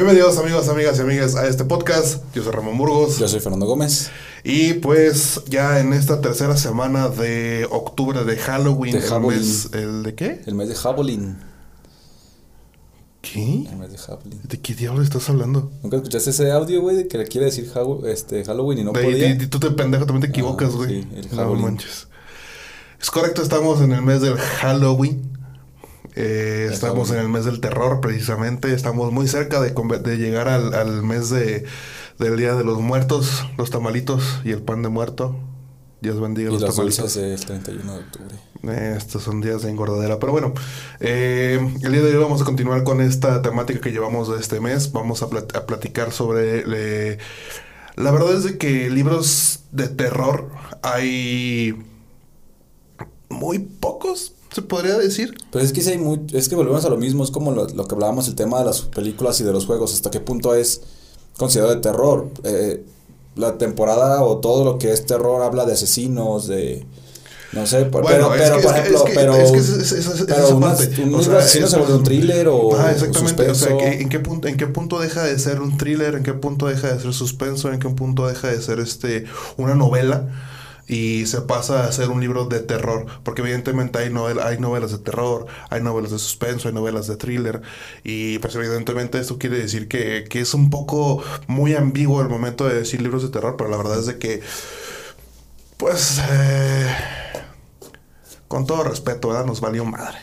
Bienvenidos amigos, amigas y amigas a este podcast. Yo soy Ramón Burgos. Yo soy Fernando Gómez. Y pues ya en esta tercera semana de octubre de Halloween, De el Halloween. mes, ¿el de qué? El mes de Halloween. ¿Qué? El mes de Halloween. ¿De qué diablo estás hablando? ¿Nunca escuchaste ese audio, güey, de que le quiere decir este, Halloween y no de, podía? de- tú te pendejo, también te equivocas, Ah, güey. sí, el no Halloween. manches. Es correcto, estamos en el mes del Halloween. Eh, estamos en el mes del terror, precisamente. Estamos muy cerca de, llegar al, al mes de, del Día de los Muertos, los tamalitos y el pan de muerto. Dios bendiga y los los tamalitos. del 31 de octubre. Eh, estos son días de engordadera. Pero bueno, eh, el día de hoy vamos a continuar con esta temática que llevamos de este mes. Vamos a, plat- a platicar sobre... la verdad es de que libros de terror hay muy pocos, se podría decir. Pero es que sí hay muy, es que volvemos a lo mismo, es como lo, lo que hablábamos, el tema de las películas y de los juegos, hasta qué punto es considerado de terror. Eh, la temporada o todo lo que es terror habla de asesinos, de... No sé, por- Bueno, pero, pero que- por ejemplo, es que- pero... es que es- es- es- es pero esa una- parte. un O sea, se vuelve un thriller o Ah, exactamente. O sea, ¿en, qué punto, ¿en qué punto deja de ser un thriller? ¿En qué punto deja de ser suspenso? ¿En qué punto deja de ser este una novela? Y se pasa a ser un libro de terror. Porque evidentemente hay, novel- hay novelas de terror, hay novelas de suspenso, hay novelas de thriller. Y pues evidentemente esto quiere decir que, que es un poco muy ambiguo el momento de decir libros de terror. Pero la verdad es de que, pues, eh, con todo respeto. Nos valió madre.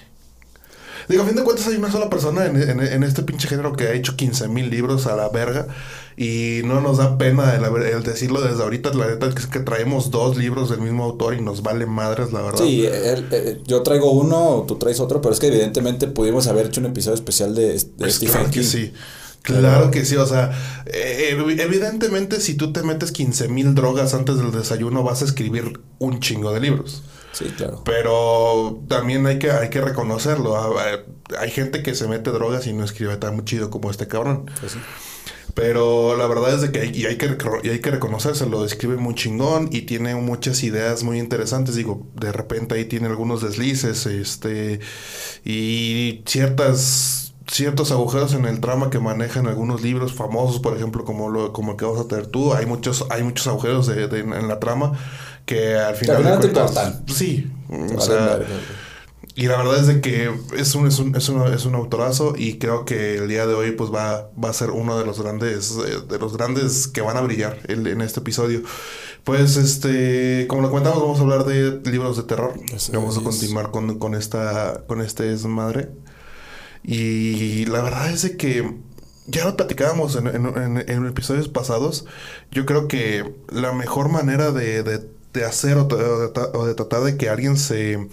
Digo, a fin de cuentas hay una sola persona en, en- en este pinche género que ha hecho 15 mil libros a la verga y no nos da pena el, el decirlo desde ahorita. La neta es que traemos dos libros del mismo autor y nos vale madres, la verdad. Sí, él- eh, yo traigo uno, tú traes otro, pero es que evidentemente pudimos haber hecho un episodio especial de, de Pues Stephen claro que sí. Claro que sí, o sea, eh, ev- evidentemente si tú te metes 15 mil drogas antes del desayuno vas a escribir un chingo de libros. Sí, claro. Pero también hay que, hay que reconocerlo. ah, ah, Hay gente que se mete drogas y no escribe tan chido como este cabrón. Pues sí. Pero la verdad es de que hay, y hay que y hay que reconocérselo, escribe muy chingón y tiene muchas ideas muy interesantes. Digo, de repente ahí tiene algunos deslices, este, y ciertas ciertos agujeros en el trama que manejan algunos libros famosos, por ejemplo, como lo, como el que vas a tener tú. Hay muchos, hay muchos agujeros de- de- en la trama que al final al final de te cuentas- importan. Sí. Te O sea, y la verdad es de que es un, es un, es un, es un autorazo y creo que el día de hoy pues va, va a ser uno de los grandes, eh, de los grandes que van a brillar en este episodio. Pues este, como lo comentamos, vamos a hablar de libros de terror. Vamos a continuar con, con esta, con este desmadre. Y la verdad es de que ya lo platicábamos en, en- en- en episodios pasados. Yo creo que la mejor manera de, de- de hacer o, de, tra- o de tratar de que alguien se,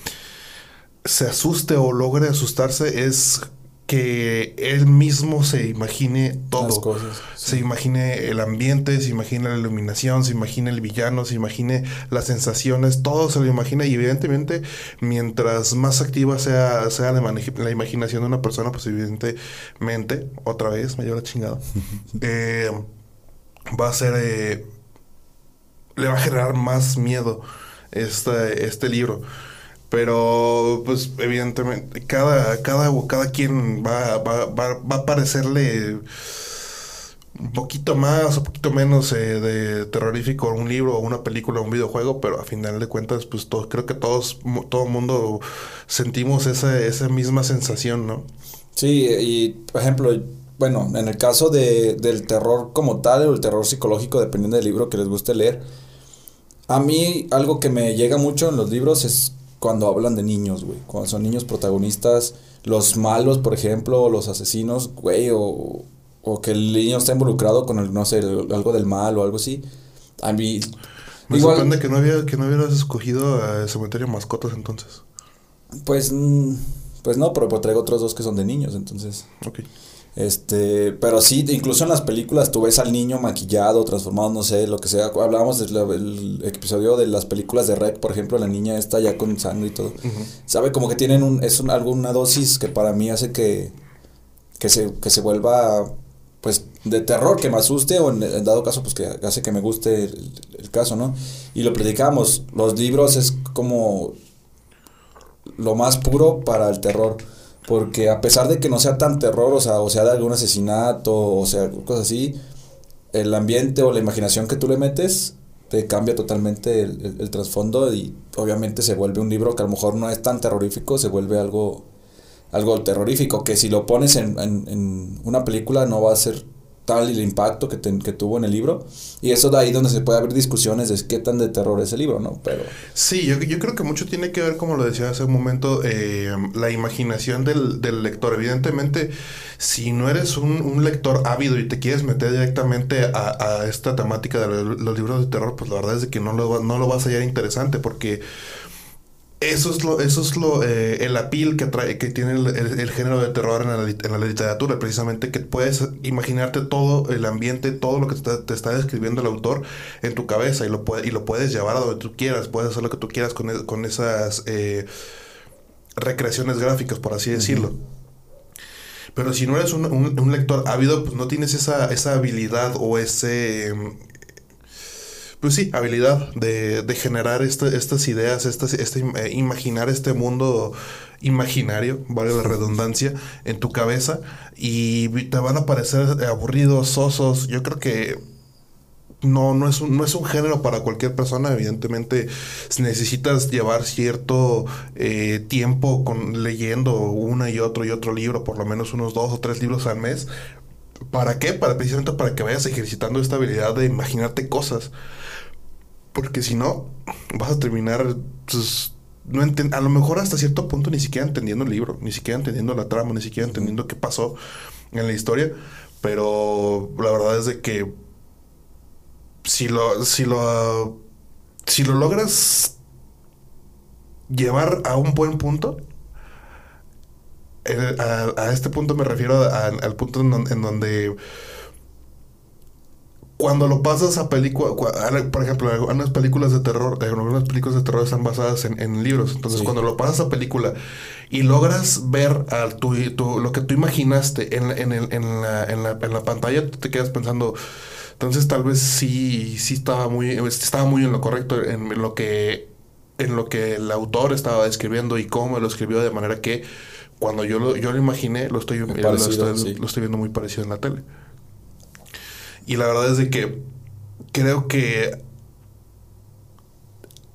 se asuste o logre asustarse es que él mismo se imagine todo. Las cosas, Se imagine el ambiente, se imagine la iluminación, se imagine el villano, se imagine las sensaciones, todo se lo imagina y evidentemente mientras más activa sea, sea la, la imaginación de una persona, pues evidentemente, otra vez, me lleva la chingada, eh, va a ser, eh, le va a generar más miedo este, este libro. Pero, pues, evidentemente, cada, cada, cada quien va, va, va, va a parecerle un poquito más o poquito menos eh, de terrorífico un libro una película un videojuego, pero a final de cuentas, pues todo, creo que todos, todo mundo sentimos esa, esa misma sensación, ¿no? Sí, y por ejemplo, bueno, en el caso de, del terror como tal, o el terror psicológico, dependiendo del libro que les guste leer, a mí algo que me llega mucho en los libros es cuando hablan de niños, güey, cuando son niños protagonistas, los malos, por ejemplo, o los asesinos, güey, o, o que el niño está involucrado con el, no sé, algo del mal o algo así, a mí... Me sorprende que no, había, que no hubieras escogido a Cementerio Mascotas entonces. Pues, mm, pues no, pero pues traigo otros dos que son de niños, entonces... Ok. Este, pero sí, incluso en las películas tú ves al niño maquillado, transformado, no sé, lo que sea. Hablábamos del episodio de las películas de Rec, por ejemplo, la niña está ya con sangre y todo. Sabe como que tienen un, es un, alguna dosis que para mí hace que, que se, que se vuelva pues de terror que me asuste o en, dado caso pues que hace que me guste el, caso, ¿no? Y lo platicamos, los libros es como lo más puro para el terror, porque a pesar de que no sea tan terror, o sea, o sea de algún asesinato, o sea, cosas así, el ambiente o la imaginación que tú le metes te cambia totalmente el, el trasfondo y obviamente se vuelve un libro que a lo mejor no es tan terrorífico, se vuelve algo algo terrorífico, que si lo pones en, en, una película no va a ser tal el impacto que, que tuvo en el libro. Y eso de ahí donde se puede abrir discusiones de qué tan de terror es el libro, ¿no? Pero... Sí, yo, yo creo que mucho tiene que ver, como lo decía hace un momento, eh, la imaginación del, del, lector. Evidentemente, si no eres un, un, lector ávido y te quieres meter directamente a, a esta temática de los, libros de terror, pues la verdad es que no lo, no lo vas a hallar interesante porque eso es lo, eso es lo, eh, el apil que trae, que tiene el, género de terror en la, en la, literatura, precisamente que puedes imaginarte todo el ambiente, todo lo que te, está describiendo el autor en tu cabeza y lo, puede, y lo puedes llevar a donde tú quieras, puedes hacer lo que tú quieras con, con esas eh, recreaciones gráficas, por así decirlo. Pero si no eres un, un, lector ávido, pues no tienes esa, esa habilidad o ese pues sí, habilidad de, de generar este, estas ideas, estas, este, eh, imaginar este mundo imaginario, vale la redundancia, en tu cabeza y te van a parecer aburridos, sosos. Yo creo que no, no es, un, no es un género para cualquier persona. Evidentemente necesitas llevar cierto eh, tiempo con, leyendo una y otro y otro libro, por lo menos unos dos o tres libros al mes. ¿Para qué? Para precisamente para que vayas ejercitando esta habilidad de imaginarte cosas. Porque si no, vas a terminar, pues, no a lo mejor hasta cierto punto ni siquiera entendiendo el libro, ni siquiera entendiendo la trama, ni siquiera entendiendo qué pasó en la historia. Pero la verdad es de que si lo, si lo, si lo logras llevar a un buen punto, a, este punto me refiero al punto en donde cuando lo pasas a película, por ejemplo, algunas películas de terror, algunas películas de terror están basadas en, libros. Entonces, cuando lo pasas a película y logras ver a tu, lo que tú imaginaste en, en, el, en, la, en, la, en la pantalla, tú te quedas pensando, entonces tal vez sí, sí estaba muy, estaba muy en lo correcto en lo que, en lo que el autor estaba escribiendo y cómo lo escribió de manera que cuando yo lo, yo lo imaginé, lo estoy, lo estoy viendo muy parecido en la tele. Y la verdad es de que creo que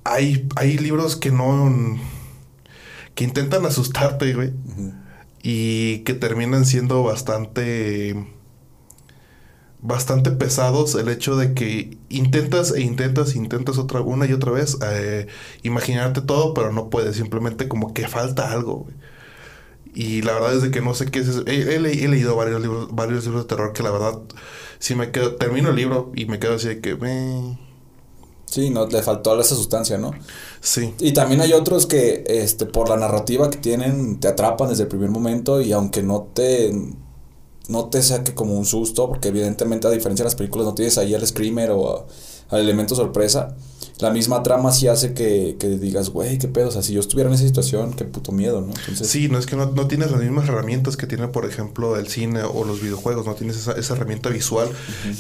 hay, hay libros que no. que intentan asustarte, güey. Y que terminan siendo bastante. bastante pesados. El hecho de que intentas e intentas, intentas otra, una y otra vez eh, imaginarte todo, pero no puedes. Simplemente como que falta algo, güey. Y la verdad es de que no sé qué es eso. He, he, leído varios libros, varios libros de terror que la verdad si me quedo, termino el libro y me quedo así de que... Sí, no, le faltó esa sustancia, ¿no? Sí. Y también hay otros que, este, por la narrativa que tienen, te atrapan desde el primer momento y aunque no te, no te saque como un susto, porque evidentemente a diferencia de las películas no tienes ahí al screamer o al elemento sorpresa, la misma trama sí hace que, que digas, güey, qué pedo. O sea, si yo estuviera en esa situación, qué puto miedo, ¿no? Sí, no es que no, tienes las mismas herramientas que tiene, por ejemplo, el cine o los videojuegos. No tienes esa, esa herramienta visual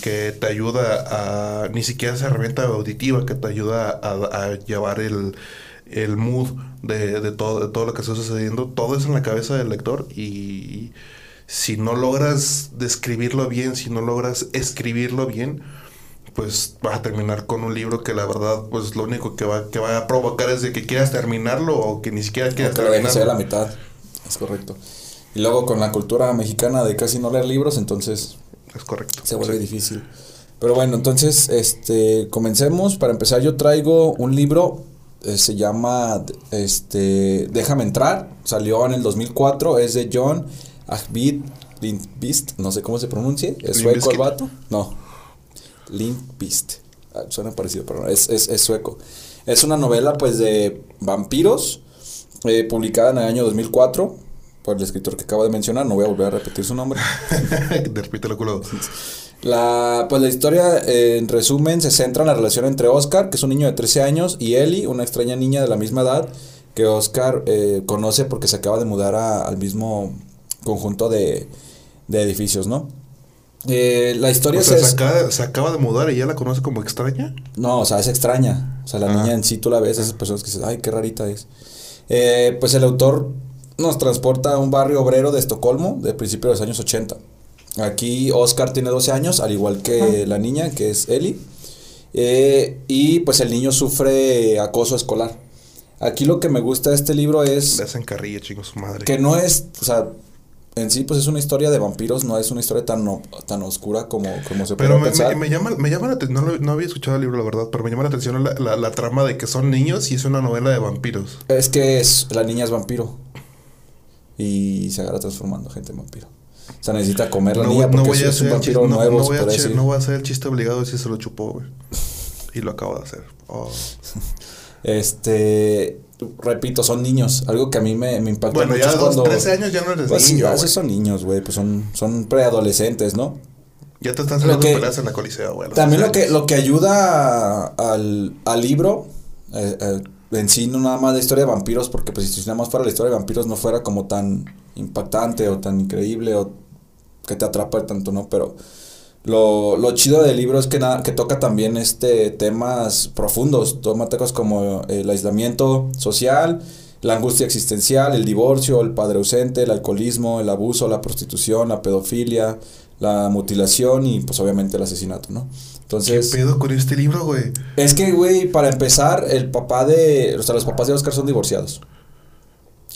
que te ayuda a. Ni siquiera esa herramienta auditiva que te ayuda a, llevar el, el mood de, de, todo, de todo lo que está sucediendo. Todo es en la cabeza del lector y si no logras describirlo bien, si no logras escribirlo bien pues vas a terminar con un libro que la verdad, pues lo único que va, que va a provocar es de que quieras terminarlo o que ni siquiera quieras o terminarlo. la mitad, es correcto. Y luego con la cultura mexicana de casi no leer libros, entonces... Es correcto. Se vuelve difícil. Pero bueno, entonces, este, comencemos. Para empezar, yo traigo un libro, eh, se llama, este, Déjame entrar, salió en el 2004, es de John Ajbid Limp Beast, no sé cómo se pronuncie. ¿Es sueco el vato? No. Limp Beast. Ah, suena parecido, pero no, es, es, es sueco. Es una novela, pues, de vampiros, eh, publicada en el año 2004 por el escritor que acabo de mencionar. No voy a volver a repetir su nombre. De repente lo culo. La, pues la historia, eh, en resumen, se centra en la relación entre Oscar, que es un niño de 13 años, y Ellie, una extraña niña de la misma edad, que Oscar eh, conoce porque se acaba de mudar a- al mismo conjunto de, de edificios, ¿no? Eh, la historia O sea, se... se acaba, se acaba de mudar y ya la conoce como extraña. No, o sea, es extraña. O sea, la Ah. niña en sí tú la ves, esas personas que dices, ay, qué rarita es. Eh, pues el autor nos transporta a un barrio obrero de Estocolmo de principios de los años 80. Aquí Oscar tiene 12 años, al igual que la niña, que es Ellie. Eh, y pues el niño sufre acoso escolar. Aquí lo que me gusta de este libro es Le hacen carrilla, chingos, su madre. que no es, o sea, en sí pues es una historia de vampiros, no es una historia tan, o- tan oscura como, como se puede Pero me, pensar. me, me llama, me llama la atención, no, no había escuchado el libro, la verdad, pero me llama la atención la, la- la trama de que son niños y es una novela de vampiros. Es que es, la niña es vampiro. Y se agarra transformando gente en vampiro. O sea, necesita comer la no, niña no porque voy a es un vampiro chiste, no, nuevo, no voy a decir. no voy a hacer el chiste obligado si se lo chupó, güey. Y lo acabo de hacer. Oh. Este, repito, son niños. Algo que a mí me, me impacta Bueno, mucho ya es cuando... 13 años ya no eres Pues sí, niño, esos son niños, güey. Pues son, son preadolescentes, ¿no? Ya te están saliendo que- peleas en la coliseo, güey. También lo 13 que, lo que ayuda al, al libro, eh, eh, en sí no nada más la historia de vampiros, porque pues si nada más fuera la historia de vampiros no fuera como tan impactante o tan increíble o que te atrapa tanto, ¿no? Pero lo, lo chido del libro es que, nada que toca también este temas profundos, toma temas como el aislamiento social, la angustia existencial, el divorcio, el padre ausente, el alcoholismo, el abuso, la prostitución, la pedofilia, la mutilación y pues obviamente el asesinato, ¿no? ¿Qué Entonces, pedo con este libro, güey? es que, güey, para empezar, el papá de, o sea, los papás de Oscar son divorciados.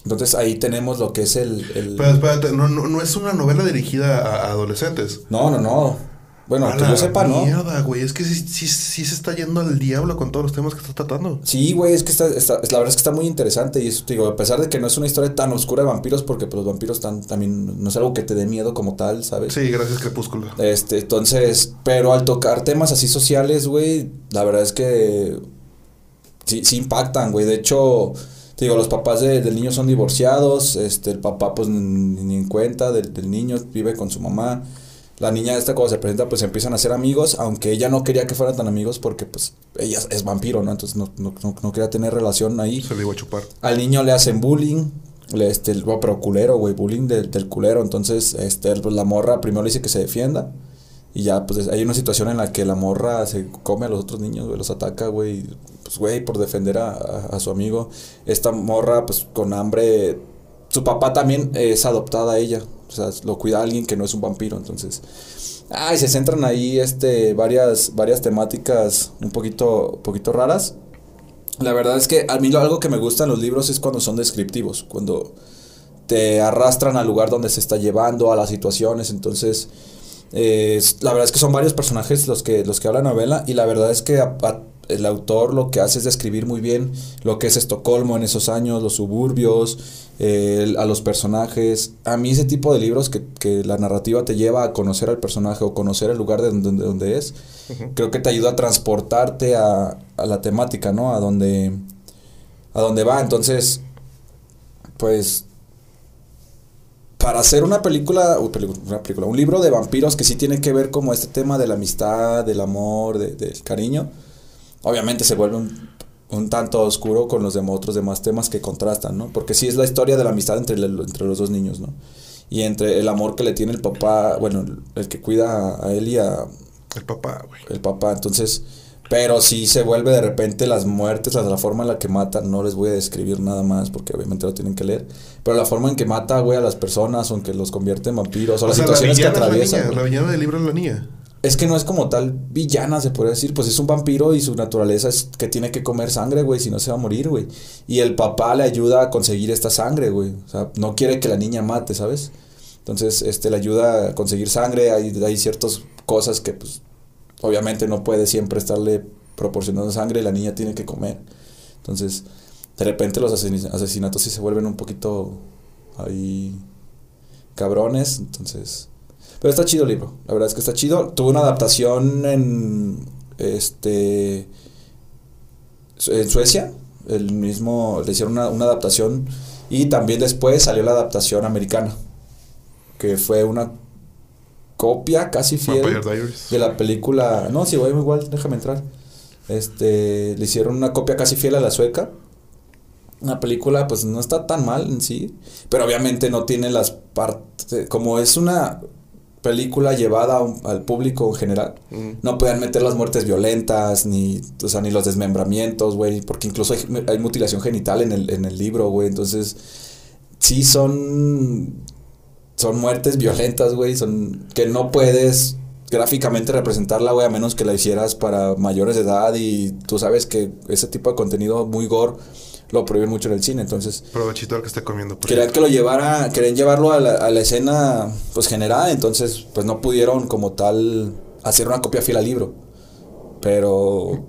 Entonces ahí tenemos lo que es el... el- Pero espérate, no, no, no es una novela dirigida a adolescentes. No, no, no. Bueno, A que yo sepa, ¿no? Mierda, güey. Es que sí, sí, sí se está yendo al diablo con todos los temas que está tratando. Sí, güey, es que está, está- la verdad es que está muy interesante y eso te digo, a pesar de que no es una historia tan oscura de vampiros, porque pues, los vampiros están, también no es algo que te dé miedo como tal, ¿sabes? Sí, gracias, Crepúsculo. Este, entonces, pero al tocar temas así sociales, güey, la verdad es que sí, sí impactan, güey. De hecho, te digo, los papás de- del niño son divorciados, este, el papá pues ni, ni en cuenta del, del niño, vive con su mamá. La niña esta cuando se presenta pues empiezan a ser amigos, aunque ella no quería que fueran tan amigos porque pues ella es vampiro, ¿no? Entonces no, no, no, no quería tener relación ahí. Se le iba a chupar. Al niño le hacen bullying. Le, este, bueno, pero culero, güey, bullying del, del culero. Entonces, este, pues, la morra primero le dice que se defienda. Y ya, pues hay una situación en la que la morra se come a los otros niños, güey, los ataca, güey. Pues, güey, por defender a, a- a su amigo. Esta morra, pues, con hambre. Su papá también es adoptada a ella. O sea, lo cuida alguien que no es un vampiro. Entonces, ay, se centran ahí, este, varias, varias temáticas un poquito, poquito raras. La verdad es que a mí lo, algo que me gusta en los libros es cuando son descriptivos, cuando te arrastran al lugar donde se está llevando, a las situaciones, entonces eh, la verdad es que son varios personajes los que, los que hablan la novela y la verdad es que a- a- el autor lo que hace es describir muy bien lo que es Estocolmo en esos años, los suburbios, eh, a los personajes. A mí ese tipo de libros que, que la narrativa te lleva a conocer al personaje o conocer el lugar de donde, donde es, creo que te ayuda a transportarte a, a la temática, ¿no? A donde, a donde va. Entonces, pues, para hacer una película, una película, un libro de vampiros que sí tiene que ver como este tema de la amistad, del amor, de- del cariño, obviamente se vuelve un, un tanto oscuro con los dem- otros demás temas que contrastan, ¿no? Porque sí es la historia de la amistad entre, el- entre los dos niños, ¿no? Y entre el amor que le tiene el papá, bueno, el, que cuida a él y a, El papá, güey. el papá. Entonces, pero sí se vuelve de repente las muertes, la, la forma en la que mata, no les voy a describir nada más porque obviamente lo tienen que leer, pero la forma en que mata, güey, a las personas o en que los convierte en vampiros o, O las sea, la situaciones que atraviesan. La villana del libro es la niña. Es que no es como tal villana, se puede decir, pues es un vampiro y su naturaleza es que tiene que comer sangre, güey, si no se va a morir, güey. Y el papá le ayuda a conseguir esta sangre, güey. O sea, no quiere que la niña mate, ¿sabes? Entonces, este, le ayuda a conseguir sangre, hay, hay ciertas cosas que, pues, obviamente no puede siempre estarle proporcionando sangre y la niña tiene que comer. Entonces, de repente los asesin- asesinatos sí se vuelven un poquito ahí cabrones, entonces... Pero está chido el libro, la verdad es que está chido. Tuvo una adaptación en, este, en Suecia, el mismo, le hicieron una, una adaptación y también después salió la adaptación americana, que fue una copia casi fiel de la película. No, sí, voy igual, déjame entrar. Este, le hicieron una copia casi fiel a la sueca. Una película, pues no está tan mal en sí, pero obviamente no tiene las partes. Como es una película llevada un- al público en general, Mm. no pueden meter las muertes violentas, ni, o sea, ni los desmembramientos, güey, porque incluso hay, hay mutilación genital en el, en el libro, güey, entonces sí son son muertes violentas, güey, son que no puedes gráficamente representarla, güey, a menos que la hicieras para mayores de edad y tú sabes que ese tipo de contenido muy gore lo prohíben mucho en el cine, entonces Provechito al que esté comiendo. por querían que lo llevara, querían llevarlo a la, a la escena pues general, entonces pues no pudieron como tal hacer una copia fiel al libro. Pero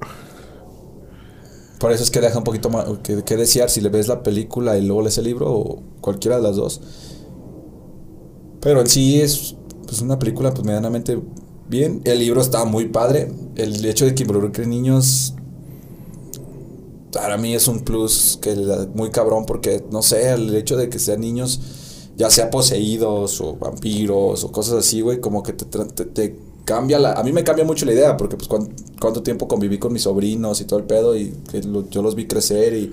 por eso es que deja un poquito más que, que desear si le ves la película y luego lees el libro o cualquiera de las dos. Pero en sí es pues una película pues medianamente bien. El libro está muy padre. El hecho de que involucre niños para mí es un plus que muy cabrón porque no sé, el hecho de que sean niños ya sea poseídos o vampiros o cosas así, güey, como que te, te, te cambia la... A mí me cambia mucho la idea porque pues cuán- cuánto tiempo conviví con mis sobrinos y todo el pedo y que lo- yo los vi crecer y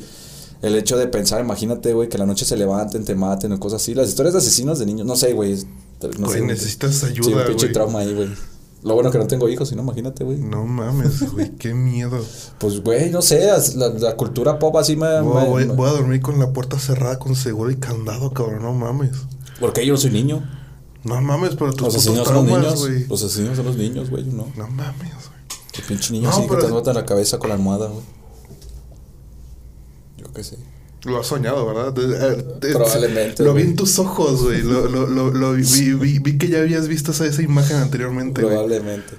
el hecho de pensar, imagínate, güey, que la noche se levanten, te maten o cosas así. Las historias de asesinos de niños, no sé, güey. No Güey, sé, necesitas Sí, un ayuda, pinche güey. trauma ahí, güey. Lo bueno que no tengo hijos, si no, imagínate, güey. No mames, güey, qué miedo. Pues, güey, no sé, la, la cultura pop así me... Voy, me- voy- me- voy a dormir con la puerta cerrada con seguro y candado, cabrón, no mames. Porque yo no soy niño. No mames, pero tus Los asesinos son los niños. güey. Los asesinos son los niños, güey, ¿no? No mames, güey. El pinche niño No, así que pero- te mata la cabeza con la almohada, güey. Yo qué sé. Lo has soñado, ¿verdad? Eh, Probablemente, Lo vi güey. en tus ojos, güey. Lo, lo, lo, lo vi, vi, vi- vi que ya habías visto esa, esa imagen anteriormente, güey. Probablemente.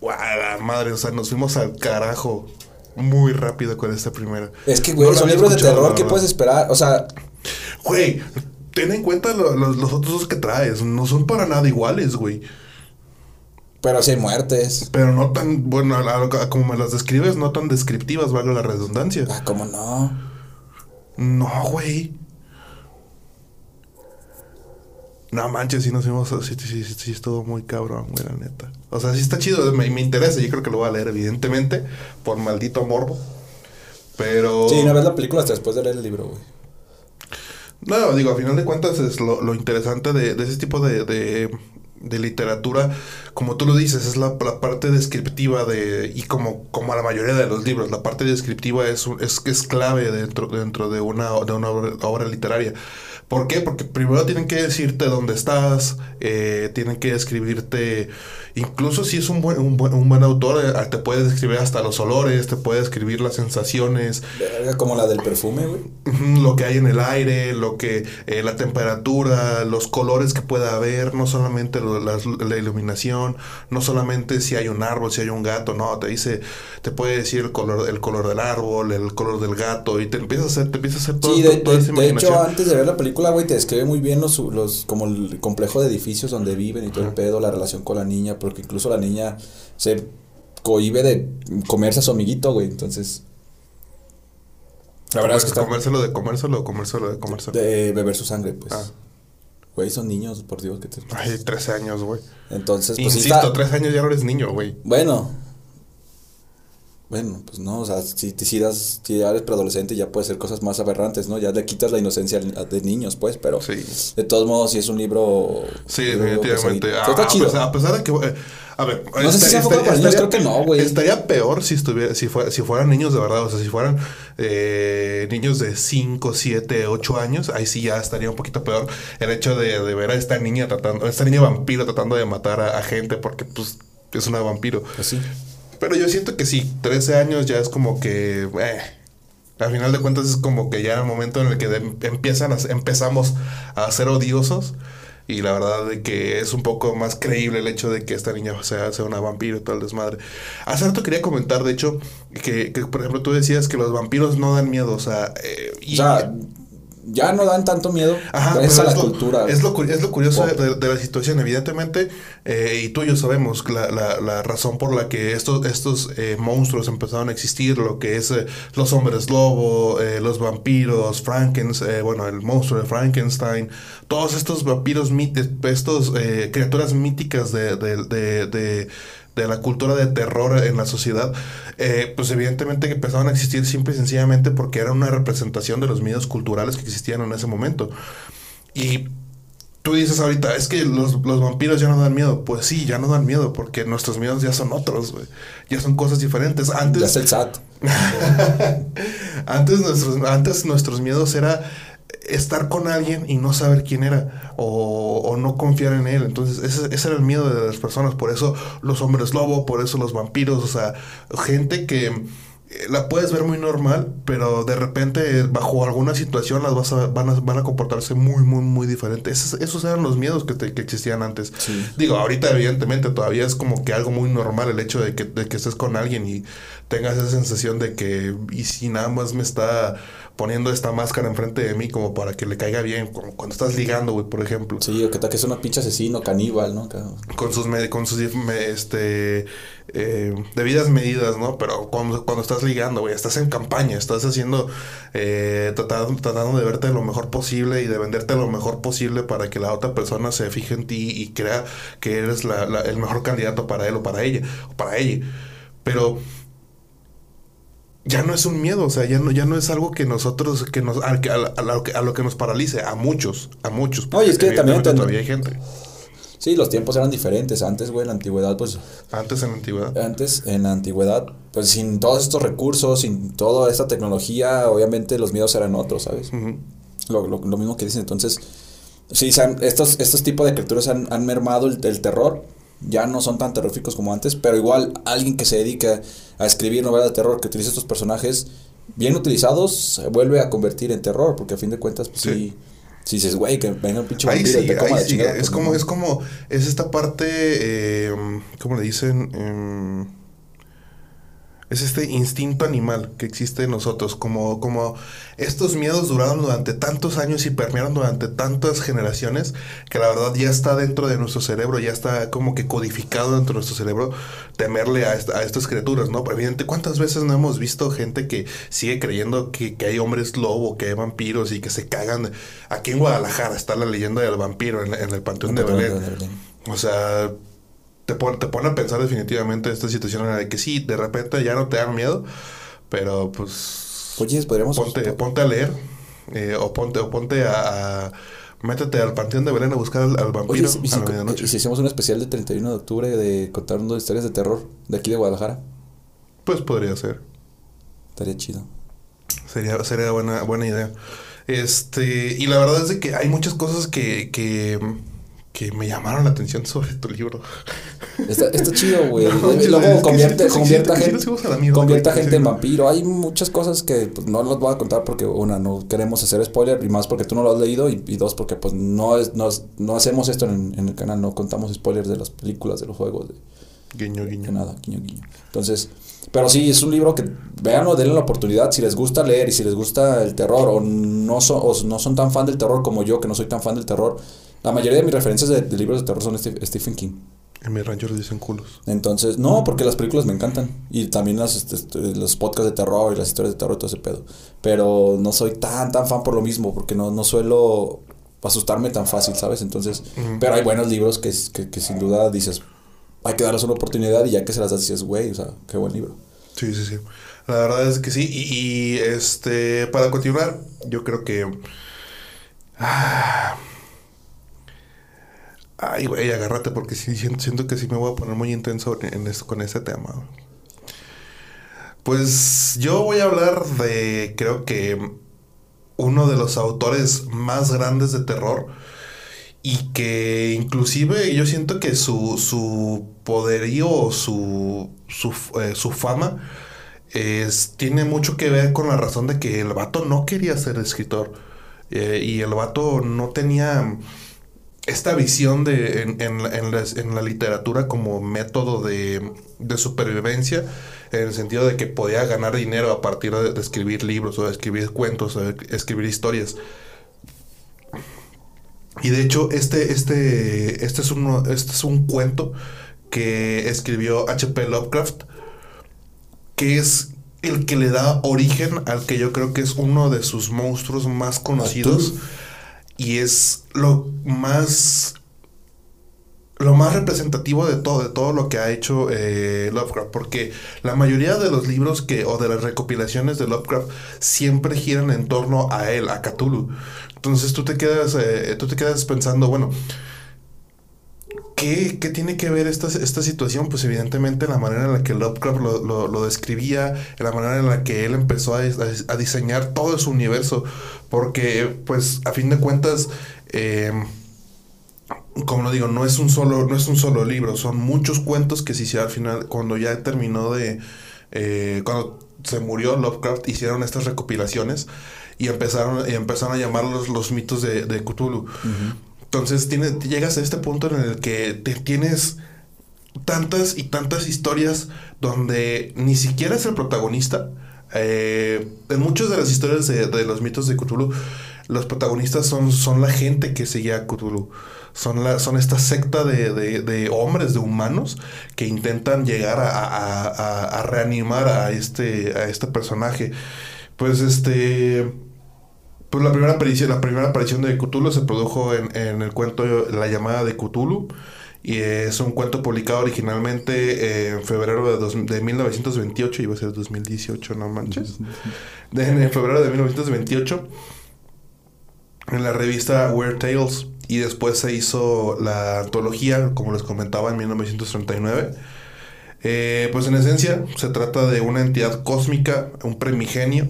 Guau, la madre, o sea, nos fuimos al carajo muy rápido con esta primera. Es que, güey, No son libros de terror verdad. puedes esperar. O sea, Güey, ten en cuenta lo- lo- los otros dos que traes. No son para nada iguales, güey. pero si hay muertes. Pero no tan, bueno, como me las describes, no tan descriptivas, valga la redundancia. Ah, ¿cómo no? No, güey. No manches, sí nos fuimos, sí, sí, sí, sí estuvo muy cabrón, güey, la neta. O sea, sí está chido, me, me interesa, yo creo que lo voy a leer, evidentemente, por maldito morbo. Pero... Sí, no ves la película hasta después de leer el libro, güey. No, digo, a final de cuentas es lo, lo interesante de, de ese tipo de, de, de literatura, como tú lo dices, es la, la parte descriptiva de, y como, como a la mayoría de los libros, la parte descriptiva es, es, es clave dentro, dentro de una, de una obra literaria. ¿Por qué? Porque primero tienen que decirte dónde estás, eh, tienen que describirte, incluso si es un buen, un buen, un buen autor, eh, te puede describir hasta los olores, te puede describir las sensaciones, como la del perfume, güey. Lo que hay en el aire, lo que eh, la temperatura, los colores que pueda haber, no solamente lo- las- la iluminación, no solamente si hay un árbol, si hay un gato, no, te dice, te puede decir el color, el color del árbol, el color del gato y te empieza a hacer, te empieza a hacer todo, Sí, de, toda de- esa de hecho, antes de ver la película, güey, te describe muy bien los, los, como el complejo de edificios donde viven y todo el pedo, la relación con la niña, porque incluso la niña se cohibe de comerse a su amiguito, güey, entonces... La verdad es que está comérselo de comérselo, comérselo de comérselo. de beber su sangre, pues. Ah. Güey, son niños, por Dios, que te... Ay, 13 años, güey. Entonces, pues Insisto, está... 13 años ya no eres niño, güey. Bueno. Bueno, pues no, o sea, si, si, das, si ya eres preadolescente ya puede ser cosas más aberrantes, ¿no? Ya le quitas la inocencia de niños, pues, pero Sí. de todos modos, si es un libro... Sí, libro definitivamente. pesadito. A, está chido. pesar, a pesar de que. eh, a ver, No sé si para niños, creo que no, güey. Estaría peor si estuviera, si fuera, si fueran niños de verdad, o sea, si fueran eh, niños de 5, 7, 8 años, ahí sí ya estaría un poquito peor el hecho de, de ver a esta niña tratando, a esta niña vampiro tratando de matar a, a gente porque pues es una vampiro. Pues sí. Pero yo siento que sí, 13 años ya es como que. Eh, al final de cuentas es como que ya el momento en el que de- empiezan a- empezamos a ser odiosos. Y la verdad de que es un poco más creíble el hecho de que esta niña sea, sea una vampiro y todo desmadre. Hace rato quería comentar, de hecho, que, que, por ejemplo tú decías que los vampiros no dan miedo. O sea, eh, O sea, ya no dan tanto miedo. Ajá, pero a la es lo, cultura. Es lo, cu- es lo curioso de, de la situación. Evidentemente, eh, y tú y yo sabemos la, la- la razón por la que estos, estos eh, monstruos empezaron a existir, lo que es eh, los hombres lobo, eh, los vampiros, Frankenstein, bueno, el monstruo de Frankenstein, todos estos vampiros, estos eh, criaturas míticas de, de- de- de- la cultura de terror en la sociedad, eh, pues evidentemente que empezaron a existir simple y sencillamente porque era una representación de los miedos culturales que existían en ese momento. Y tú dices ahorita, es que los, los vampiros ya no dan miedo. Pues sí, ya no dan miedo porque nuestros miedos ya son otros. Ya son cosas diferentes. Ya Antes, es el SAT. antes, nuestros, antes nuestros miedos era estar con alguien y no saber quién era o, o no confiar en él. Entonces ese, ese era el miedo de las personas. Por eso los hombres lobo, por eso los vampiros, o sea, gente que eh, la puedes ver muy normal, pero de repente bajo alguna situación las vas a, van, a, van a comportarse muy, muy, muy diferente. Esos, esos eran los miedos que, te- que existían antes. Sí. Digo, ahorita evidentemente todavía es como que algo muy normal el hecho de que, de que estés con alguien y tengas esa sensación de que, y si nada más me está poniendo esta máscara enfrente de mí como para que le caiga bien, como cuando estás ligando, güey, por ejemplo. Sí, o que es una pinche asesino, caníbal, ¿no? Con sus, med- con sus me- este, eh, debidas medidas, ¿no? Pero cuando, cuando estás ligando, güey, estás en campaña, estás haciendo, eh, tratando, tratando de verte lo mejor posible y de venderte lo mejor posible para que la otra persona se fije en ti y crea que eres la- la- el mejor candidato para él o para ella, o para ella. Pero ya no es un miedo, o sea, ya no, ya no es algo que nosotros, que nos, a, a- a lo, que, a lo que nos paralice, a muchos, a muchos. Y es que también todavía hay gente. Sí, los tiempos eran diferentes. Antes, güey, en la antigüedad, pues Antes en la antigüedad. Antes, en la antigüedad, pues sin todos estos recursos, sin toda esta tecnología, obviamente los miedos eran otros, ¿sabes? Lo, lo, lo mismo que dicen. Entonces, sí, estos, estos tipos de criaturas han, han mermado el, el terror. Ya no son tan terroríficos como antes, pero igual alguien que se dedica a escribir novelas de terror, que utiliza estos personajes bien utilizados, se vuelve a convertir en terror, porque a fin de cuentas, pues sí. Sí. Si dices, güey, que venga un pinche y sí, te coma ahí la sí. chingada, Es como, es como, es esta parte, eh, ¿cómo le dicen? Em, es este instinto animal que existe en nosotros, como, como estos miedos duraron durante tantos años y permearon durante tantas generaciones, que la verdad ya está dentro de nuestro cerebro, ya está como que codificado dentro de nuestro cerebro temerle a, esta- a estas criaturas, ¿no? Pero evidente, ¿cuántas veces no hemos visto gente que sigue creyendo que, que hay hombres lobo, que hay vampiros y que se cagan? Aquí en Guadalajara está la leyenda del vampiro en, en el Panteón de. Belén. O sea, te pone, te pone a pensar definitivamente esta situación en la que sí, de repente ya no te dan miedo, pero pues Oye, podríamos... ponte, ponte a leer eh, o ponte, o ponte a, a- métete al Panteón de Belén a buscar al, vampiro ¿y si, a la medianoche. y si hacemos un especial de 31 de octubre de contando historias de terror de aquí de Guadalajara? Pues podría ser. Estaría chido. Sería, sería buena, buena idea. Este, y la verdad es de que hay muchas cosas que, que, que me llamaron la atención sobre tu libro. Está, está chido, güey. No, Luego convierte, siento- convierte, siento a que sí gente, nos fuimos a la mierda, convierte a güey, gente en vampiro. Hay muchas cosas que pues, no las voy a contar porque, una, no queremos hacer spoiler, y más porque tú no lo has leído, y, y dos, porque pues no, es, no, es- no hacemos esto en, en el canal, no contamos spoilers de las películas, de los juegos, de, Guiño, de guiño. nada, guiño, guiño. Entonces, pero sí, es un libro que véanlo, denle la oportunidad. Si les gusta leer y si les gusta el terror, o no son, o no son tan fan del terror como yo, que no soy tan fan del terror, la mayoría de mis referencias de, de libros de terror son Steve- Stephen King. En mi rancho les dicen culos. Entonces, no, porque las películas me encantan. Y también las, este, este, los podcasts de terror y las historias de terror y todo ese pedo. Pero no soy tan, tan fan por lo mismo, porque no, no suelo asustarme tan fácil, ¿sabes? Entonces, pero hay buenos libros que, que, que sin duda dices, hay que darles una oportunidad y ya que se las das dices, güey, o sea, qué buen libro. Sí, sí, sí. La verdad es que sí. Y, y, este, para continuar, yo creo que. Ah, ay, güey, agárrate porque siento, que sí me voy a poner muy intenso en, esto, con este tema. Pues yo voy a hablar de, creo que, uno de los autores más grandes de terror y que inclusive yo siento que su, su poderío su, su, eh, su fama tiene mucho que ver con la razón de que el vato no quería ser escritor eh, y el vato no tenía esta visión de, en, en en la- en la literatura como método de, supervivencia, en el sentido de que podía ganar dinero a partir de, de escribir libros o de escribir cuentos o de escribir historias. Y de hecho, este, este, este, es, uno, este es un cuento que escribió H.P. Lovecraft, que es el que le da origen al que yo creo que es uno de sus monstruos más conocidos. Y es lo más lo más representativo de todo, de todo lo que ha hecho eh, Lovecraft, porque la mayoría de los libros que, o de las recopilaciones de Lovecraft siempre giran en torno a él, a Cthulhu. Entonces tú te quedas, eh, tú te quedas pensando, bueno, ¿qué, tiene que ver esta, esta, situación? Pues evidentemente la manera en la que Lovecraft lo, lo, describía, la manera en la que él empezó a, a, diseñar todo su universo, porque pues a fin de cuentas... Eh, como lo digo, no es un solo, no es un solo libro, son muchos cuentos que se hicieron al final, cuando ya terminó de, eh, cuando se murió Lovecraft, hicieron estas recopilaciones y empezaron, y empezaron a llamarlos los mitos de, de Cthulhu. Entonces tiene, llegas a este punto en el que te tienes tantas y tantas historias donde ni siquiera es el protagonista. Eh, en muchas de las historias de, de, los mitos de Cthulhu, los protagonistas son, son la gente que seguía a Cthulhu son, la, son esta secta de, de, hombres, de humanos, que intentan llegar a, reanimar a este, a este personaje. Pues este... Pues la primera aparición, la primera aparición de Cthulhu se produjo en, en el cuento La llamada de Cthulhu. Y es un cuento publicado originalmente en febrero de, de 1928, iba a ser 2018, no manches. en febrero de 1928, en la revista Weird Tales y después se hizo la antología, como les comentaba, en 1939. Eh, pues en esencia se trata de una entidad cósmica, un primigenio,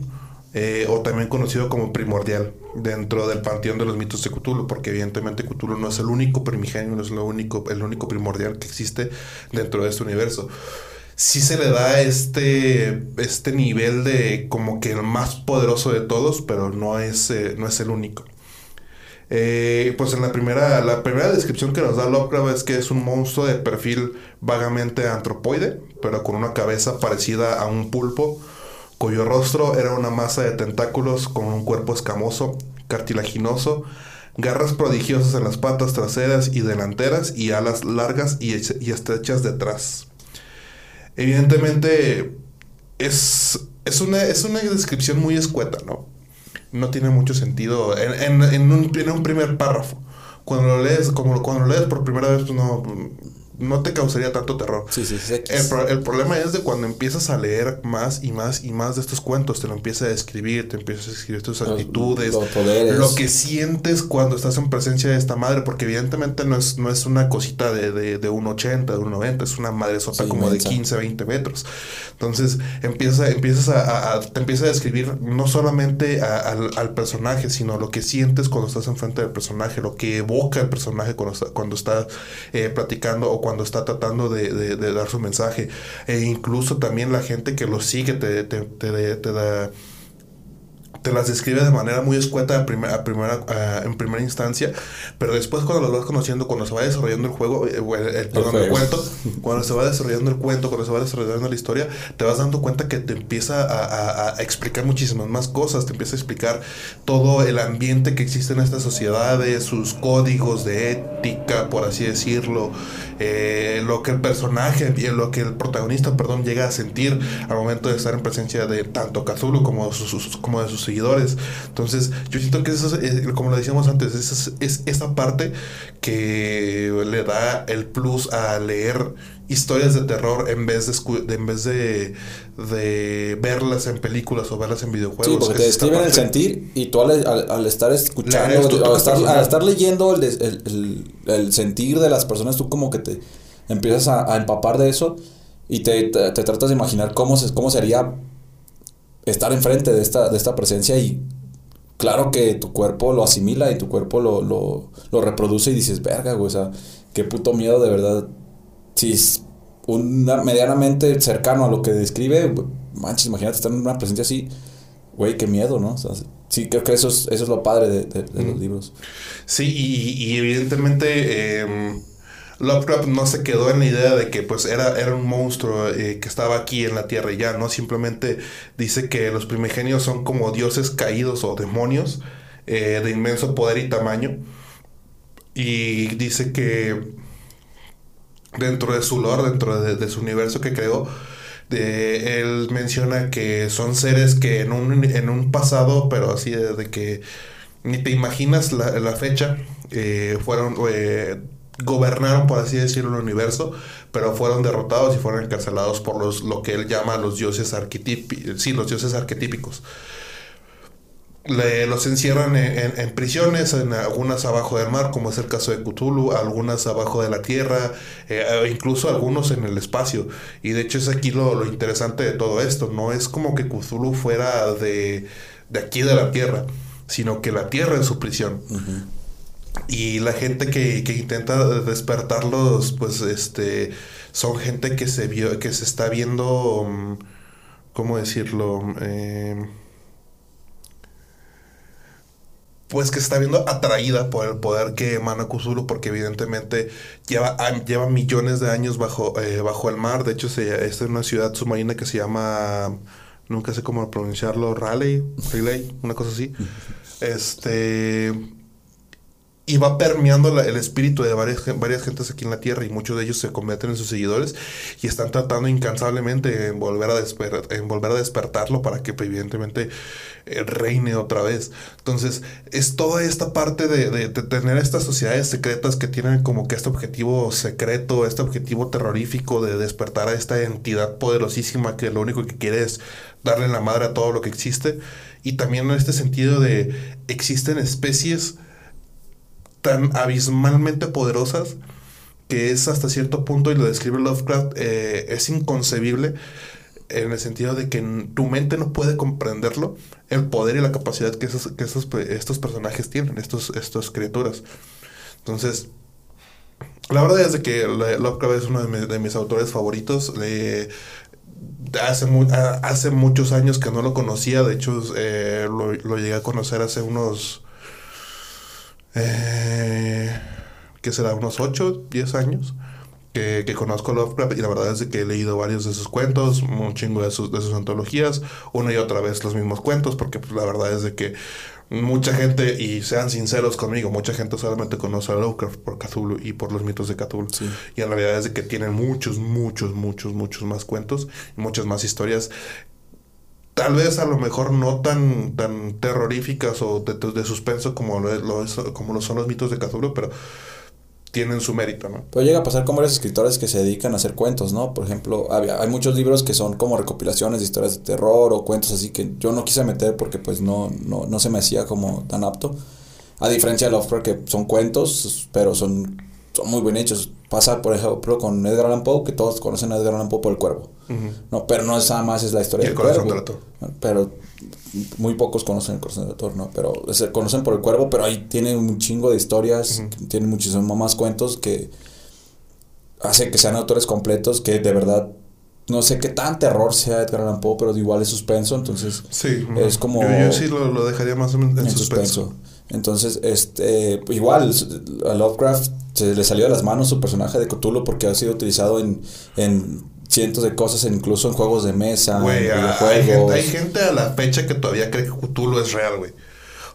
eh, o también conocido como primordial, dentro del panteón de los mitos de Cthulhu, porque evidentemente Cthulhu no es el único primigenio, no es lo único, el único primordial que existe dentro de este universo. Sí se le da este, este nivel de como que el más poderoso de todos, pero no es, eh, no es el único. Eh, pues en la primera, la primera descripción que nos da Lovecraft es que es un monstruo de perfil vagamente antropoide, pero con una cabeza parecida a un pulpo, cuyo rostro era una masa de tentáculos con un cuerpo escamoso, cartilaginoso, garras prodigiosas en las patas traseras y delanteras y alas largas y, estrechas detrás. Evidentemente es, es, una, es una descripción muy escueta, ¿no? no tiene mucho sentido en, en, un, en un primer párrafo. Cuando lo lees, como cuando lo lees por primera vez, pues no, no te causaría tanto terror. Sí, sí, sí. El, el, problema es de cuando empiezas a leer más y más y más de estos cuentos, te lo empieza a describir, te empiezas a escribir tus actitudes, lo que sientes cuando estás en presencia de esta madre, porque evidentemente no es, no es una cosita de, de, de un 80, de un 90, es una madre sota como de 15, 20 metros. Entonces empieza, empiezas a, te empieza a describir no solamente al, al, personaje, sino lo que sientes cuando estás enfrente del personaje, lo que evoca el personaje cuando está, cuando está eh, platicando o cuando cuando está tratando de, dar su mensaje. E incluso también la gente que lo sigue te, te, te da te las describe de manera muy escueta a primera, primera, en primera instancia, pero después cuando lo vas conociendo, cuando se va desarrollando el juego, eh, el, perdón, el, cuento, cuando se va desarrollando el cuento, cuando se va desarrollando la historia, te vas dando cuenta que te empieza a, explicar muchísimas más cosas, te empieza a explicar todo el ambiente que existe en estas sociedades, sus códigos de ética, por así decirlo, eh, lo que el personaje, lo que el protagonista, perdón, llega a sentir al momento de estar en presencia de tanto Cthulhu como, sus, como de sus seguidores. Entonces, yo siento que eso, es, eh, como lo decíamos antes, es, es esa parte que le da el plus a leer historias de terror en vez de, en vez de, de, verlas en películas o verlas en videojuegos. Sí, porque te describen el sentir y tú al, al, estar escuchando, al, estar, al, estar, leyendo el, el, el, sentir de las personas, tú como que te empiezas a, a empapar de eso y te, te, te, tratas de imaginar cómo, se, cómo sería estar enfrente de esta, de esta presencia y claro que tu cuerpo lo asimila y tu cuerpo lo, lo, lo reproduce y dices, verga, güey, o sea, qué puto miedo de verdad. Si es una, medianamente cercano a lo que describe, manches, imagínate estar en una presencia así, güey, qué miedo, ¿no? O sea, sí, creo que eso es, eso es lo padre de, de, los libros. Sí, y, y evidentemente... Eh, Lovecraft no se quedó en la idea de que pues era, era un monstruo eh, que estaba aquí en la Tierra y ya, ¿no? Simplemente dice que los primigenios son como dioses caídos o demonios eh, de inmenso poder y tamaño y dice que dentro de su lore, dentro de, su universo que creó, de, él menciona que son seres que en un, en un pasado, pero así de, que ni te imaginas la, fecha, eh, fueron, gobernaron, por así decirlo, el universo, pero fueron derrotados y fueron encarcelados por los, lo que él llama los dioses arquetípicos, sí, los dioses arquetípicos los encierran en, prisiones, en algunas abajo del mar, como es el caso de Cthulhu, algunas abajo de la tierra, eh, incluso algunos en el espacio. Y de hecho es aquí lo, interesante de todo esto, no es como que Cthulhu fuera de, aquí de la tierra, sino que la tierra es su prisión. Y la gente que, que, intenta despertarlos, pues este, son gente que se vio, que se está viendo, mm, ¿cómo decirlo? Eh, pues que se está viendo atraída por el poder que emana Cthulhu porque evidentemente lleva, lleva millones de años bajo, eh, bajo el mar. De hecho, se, es una ciudad submarina que se llama, nunca sé cómo pronunciarlo, Raleigh, Raleigh, una cosa así. Este y va permeando el espíritu de varias, varias gentes aquí en la tierra y muchos de ellos se convierten en sus seguidores y están tratando incansablemente en volver a, volver a despertarlo para que evidentemente eh, reine otra vez. Entonces es toda esta parte de, de, tener estas sociedades secretas que tienen como que este objetivo secreto, este objetivo terrorífico de despertar a esta entidad poderosísima que lo único que quiere es darle la madre a todo lo que existe y también en este sentido de existen especies tan abismalmente poderosas que es hasta cierto punto, y lo describe Lovecraft, eh, es inconcebible en el sentido de que tu mente no puede comprenderlo, el poder y la capacidad que, esos, que estos personajes tienen, estos, estas criaturas. Entonces, la verdad es de que Lovecraft es uno de, mis, autores favoritos. hace, hace muchos años que no lo conocía, de hecho eh, lo, lo llegué a conocer hace unos eh, que será unos 8, 10 años que, que, conozco Lovecraft y la verdad es que he leído varios de sus cuentos, un chingo de sus, de sus antologías, una y otra vez los mismos cuentos, porque pues, la verdad es de que mucha gente, y sean sinceros conmigo, mucha gente solamente conoce a Lovecraft por Cthulhu y por los mitos de Cthulhu. Y en realidad es de que tienen muchos, muchos, muchos, muchos más cuentos y muchas más historias tal vez a lo mejor no tan, tan terroríficas o de, suspenso como lo, como lo son los mitos de Cthulhu, pero tienen su mérito, ¿no? Pero llega a pasar como varios escritores que se dedican a hacer cuentos, ¿no? Por ejemplo, hay muchos libros que son como recopilaciones de historias de terror o cuentos así que yo no quise meter porque pues no, no, no se me hacía como tan apto. A diferencia de Lovecraft que son cuentos, pero son, son muy bien hechos. Pasa, por ejemplo, con Edgar Allan Poe, que todos conocen a Edgar Allan Poe por El Cuervo. No, pero no es nada más es la historia del cuervo. Pero muy pocos conocen el corazón del autor, ¿no? Pero se conocen por el cuervo, pero ahí tiene un chingo de historias, tiene muchísimos más cuentos que hace que sean autores completos que de verdad no sé qué tan terror sea Edgar Allan Poe, pero igual es suspenso, entonces sí, es como yo, sí lo, dejaría más o menos en, suspenso. Entonces, este, igual a Lovecraft se le salió de las manos su personaje de Cthulhu porque ha sido utilizado en, en cientos de cosas, incluso en juegos de mesa, Hay gente, hay gente a la fecha que todavía cree que Cthulhu es real, güey.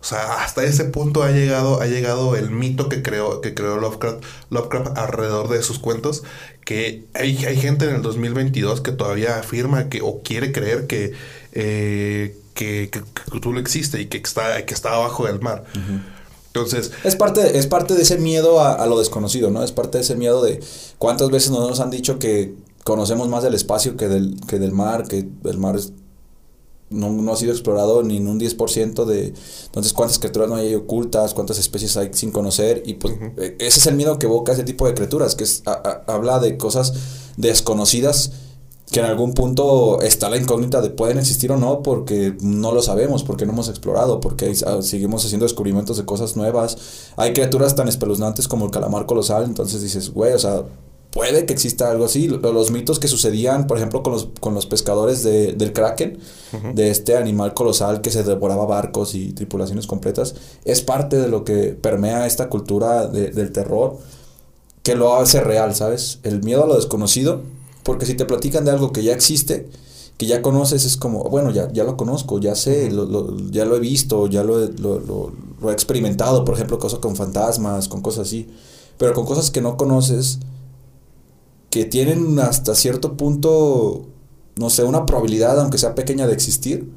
O sea, hasta ese punto ha llegado, ha llegado el mito que creó, que creó Lovecraft, Lovecraft alrededor de sus cuentos, que hay, hay gente en el 2022 que todavía afirma que o quiere creer que, eh, que, que, Cthulhu existe y que está, que está abajo del mar. Entonces. Es parte, es parte de ese miedo a, lo desconocido, ¿no? Es parte de ese miedo de cuántas veces nos han dicho que conocemos más del espacio que del, que del mar, que el mar no, ha sido explorado ni en un 10% de... Entonces, ¿cuántas criaturas no hay ocultas? ¿Cuántas especies hay sin conocer? Y pues e, ese es el miedo que evoca ese tipo de criaturas, que es, habla de cosas desconocidas que en algún punto está la incógnita de pueden existir o no porque no lo sabemos, porque no hemos explorado, porque seguimos haciendo descubrimientos de cosas nuevas. Hay criaturas tan espeluznantes como el calamar colosal, entonces dices, güey, o sea, puede que exista algo así. Los mitos que sucedían, por ejemplo, con los, con los pescadores de, del kraken, de este animal colosal que se devoraba barcos y tripulaciones completas, es parte de lo que permea esta cultura del terror que lo hace real, ¿sabes? El miedo a lo desconocido porque si te platican de algo que ya existe, que ya conoces, es como, bueno, ya, ya lo conozco, ya sé, lo, ya lo he visto, ya lo, lo, lo he experimentado, por ejemplo, cosas con fantasmas, con cosas así, pero con cosas que no conoces, que tienen hasta cierto punto, no sé, una probabilidad, aunque sea pequeña, de existir.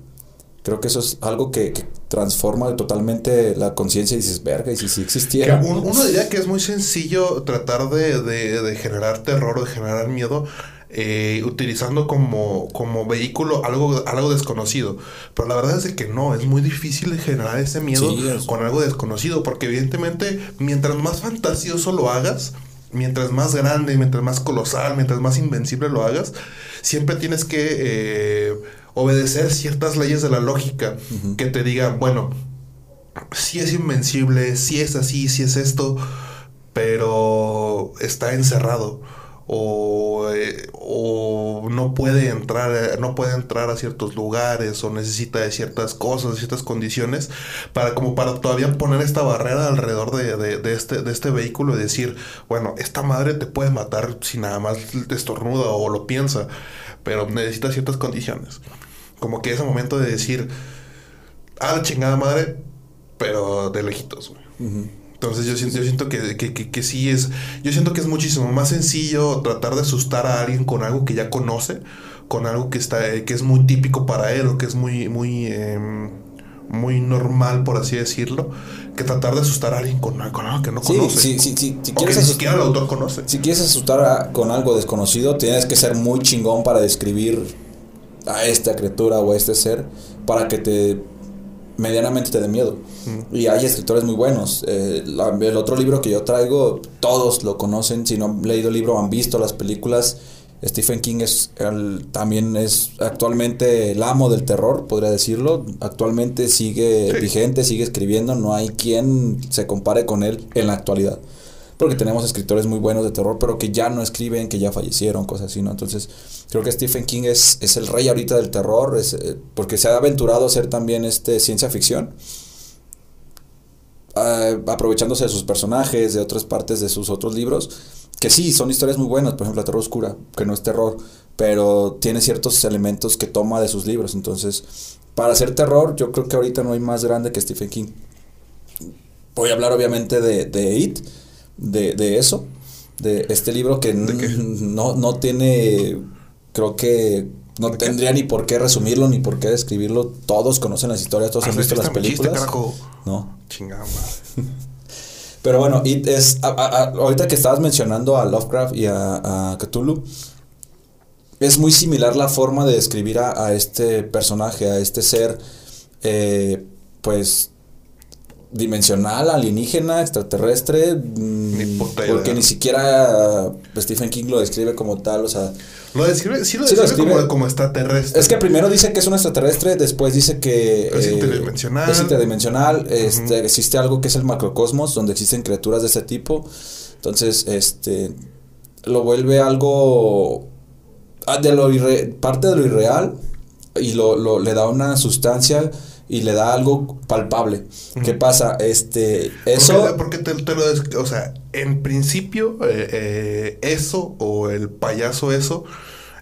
Creo que eso es algo que, que transforma totalmente la conciencia y dices, verga, y si sí existiera. Uno diría que es muy sencillo tratar de, de- de generar terror o de generar miedo eh, utilizando como, como vehículo algo, algo desconocido. Pero la verdad es que no, es muy difícil generar ese miedo Sí, es- con algo desconocido, porque evidentemente mientras más fantasioso lo hagas, mientras más grande, mientras más colosal, mientras más invencible lo hagas, siempre tienes que eh, obedecer ciertas leyes de la lógica que te digan, bueno, si es invencible, si es así, si es esto, pero está encerrado o, eh, o no puede entrar no puede entrar a ciertos lugares o necesita de ciertas cosas, ciertas condiciones para como para todavía poner esta barrera alrededor de, de- de este, de este vehículo y decir, bueno, esta madre te puede matar si nada más te estornuda o lo piensa, pero necesita ciertas condiciones. Como que ese momento de decir, a la chingada madre, pero de lejitos, güey. Entonces yo siento, yo siento que, que, que- que sí es, yo siento que es muchísimo más sencillo tratar de asustar a alguien con algo que ya conoce, con algo que está, que es muy típico para él o que es muy, muy, em, muy normal, por así decirlo, que tratar de asustar a alguien con, con algo que no Sí, conoce. sí, sí, sí, si o que quieres ni asustar- siquiera el autor conoce. Si quieres asustar a- con algo desconocido, tienes que ser muy chingón para describir a esta criatura o a este ser para que te medianamente te dé miedo. Y hay escritores muy buenos. Eh, la- el otro libro que yo traigo, todos lo conocen. Si no han leído el libro, han visto las películas. Stephen King es el- también es actualmente el amo del terror, podría decirlo. Actualmente sigue Sí. vigente, sigue escribiendo. No hay quien se compare con él en la actualidad. Porque tenemos escritores muy buenos de terror, pero que ya no escriben, que ya fallecieron, cosas así, ¿no? Entonces, creo que Stephen King es, es el rey ahorita del terror, es, eh, porque se ha aventurado a hacer también este, ciencia ficción. ah, aprovechándose de sus personajes, de otras partes de sus otros libros, que sí, son historias muy buenas, por ejemplo, La Terror Oscura, que no es terror, pero tiene ciertos elementos que toma de sus libros. Entonces, para hacer terror, yo creo que ahorita no hay más grande que Stephen King. Voy a hablar obviamente de, de It, de, de eso, de este libro que no, no tiene, creo que no tendría ni por qué resumirlo, ni por qué describirlo. Todos conocen las historias, todos han Hazle visto las chiste, chiste, películas. carajo. No. Chingada. Pero bueno, It es. a- a- ahorita que estabas mencionando a Lovecraft y a, a Cthulhu, es muy similar la forma de describir a, a este personaje, a este ser, eh, pues dimensional, alienígena, extraterrestre, mm, Ni puta idea. porque ni siquiera Stephen King lo describe como tal, o sea, Lo describe, sí lo Sí lo describe, como, como extraterrestre. es que primero dice que es un extraterrestre, después dice que Es eh, interdimensional. es interdimensional, este, existe algo que es el macrocosmos, donde existen criaturas de este tipo. Entonces, este lo vuelve algo ah, de lo irre- parte de lo irreal y lo, lo- le da una sustancia y le da algo palpable. ¿Qué pasa? Este, eso Porque, te, te lo des- O sea, en principio, eh, eh, eso o el payaso eso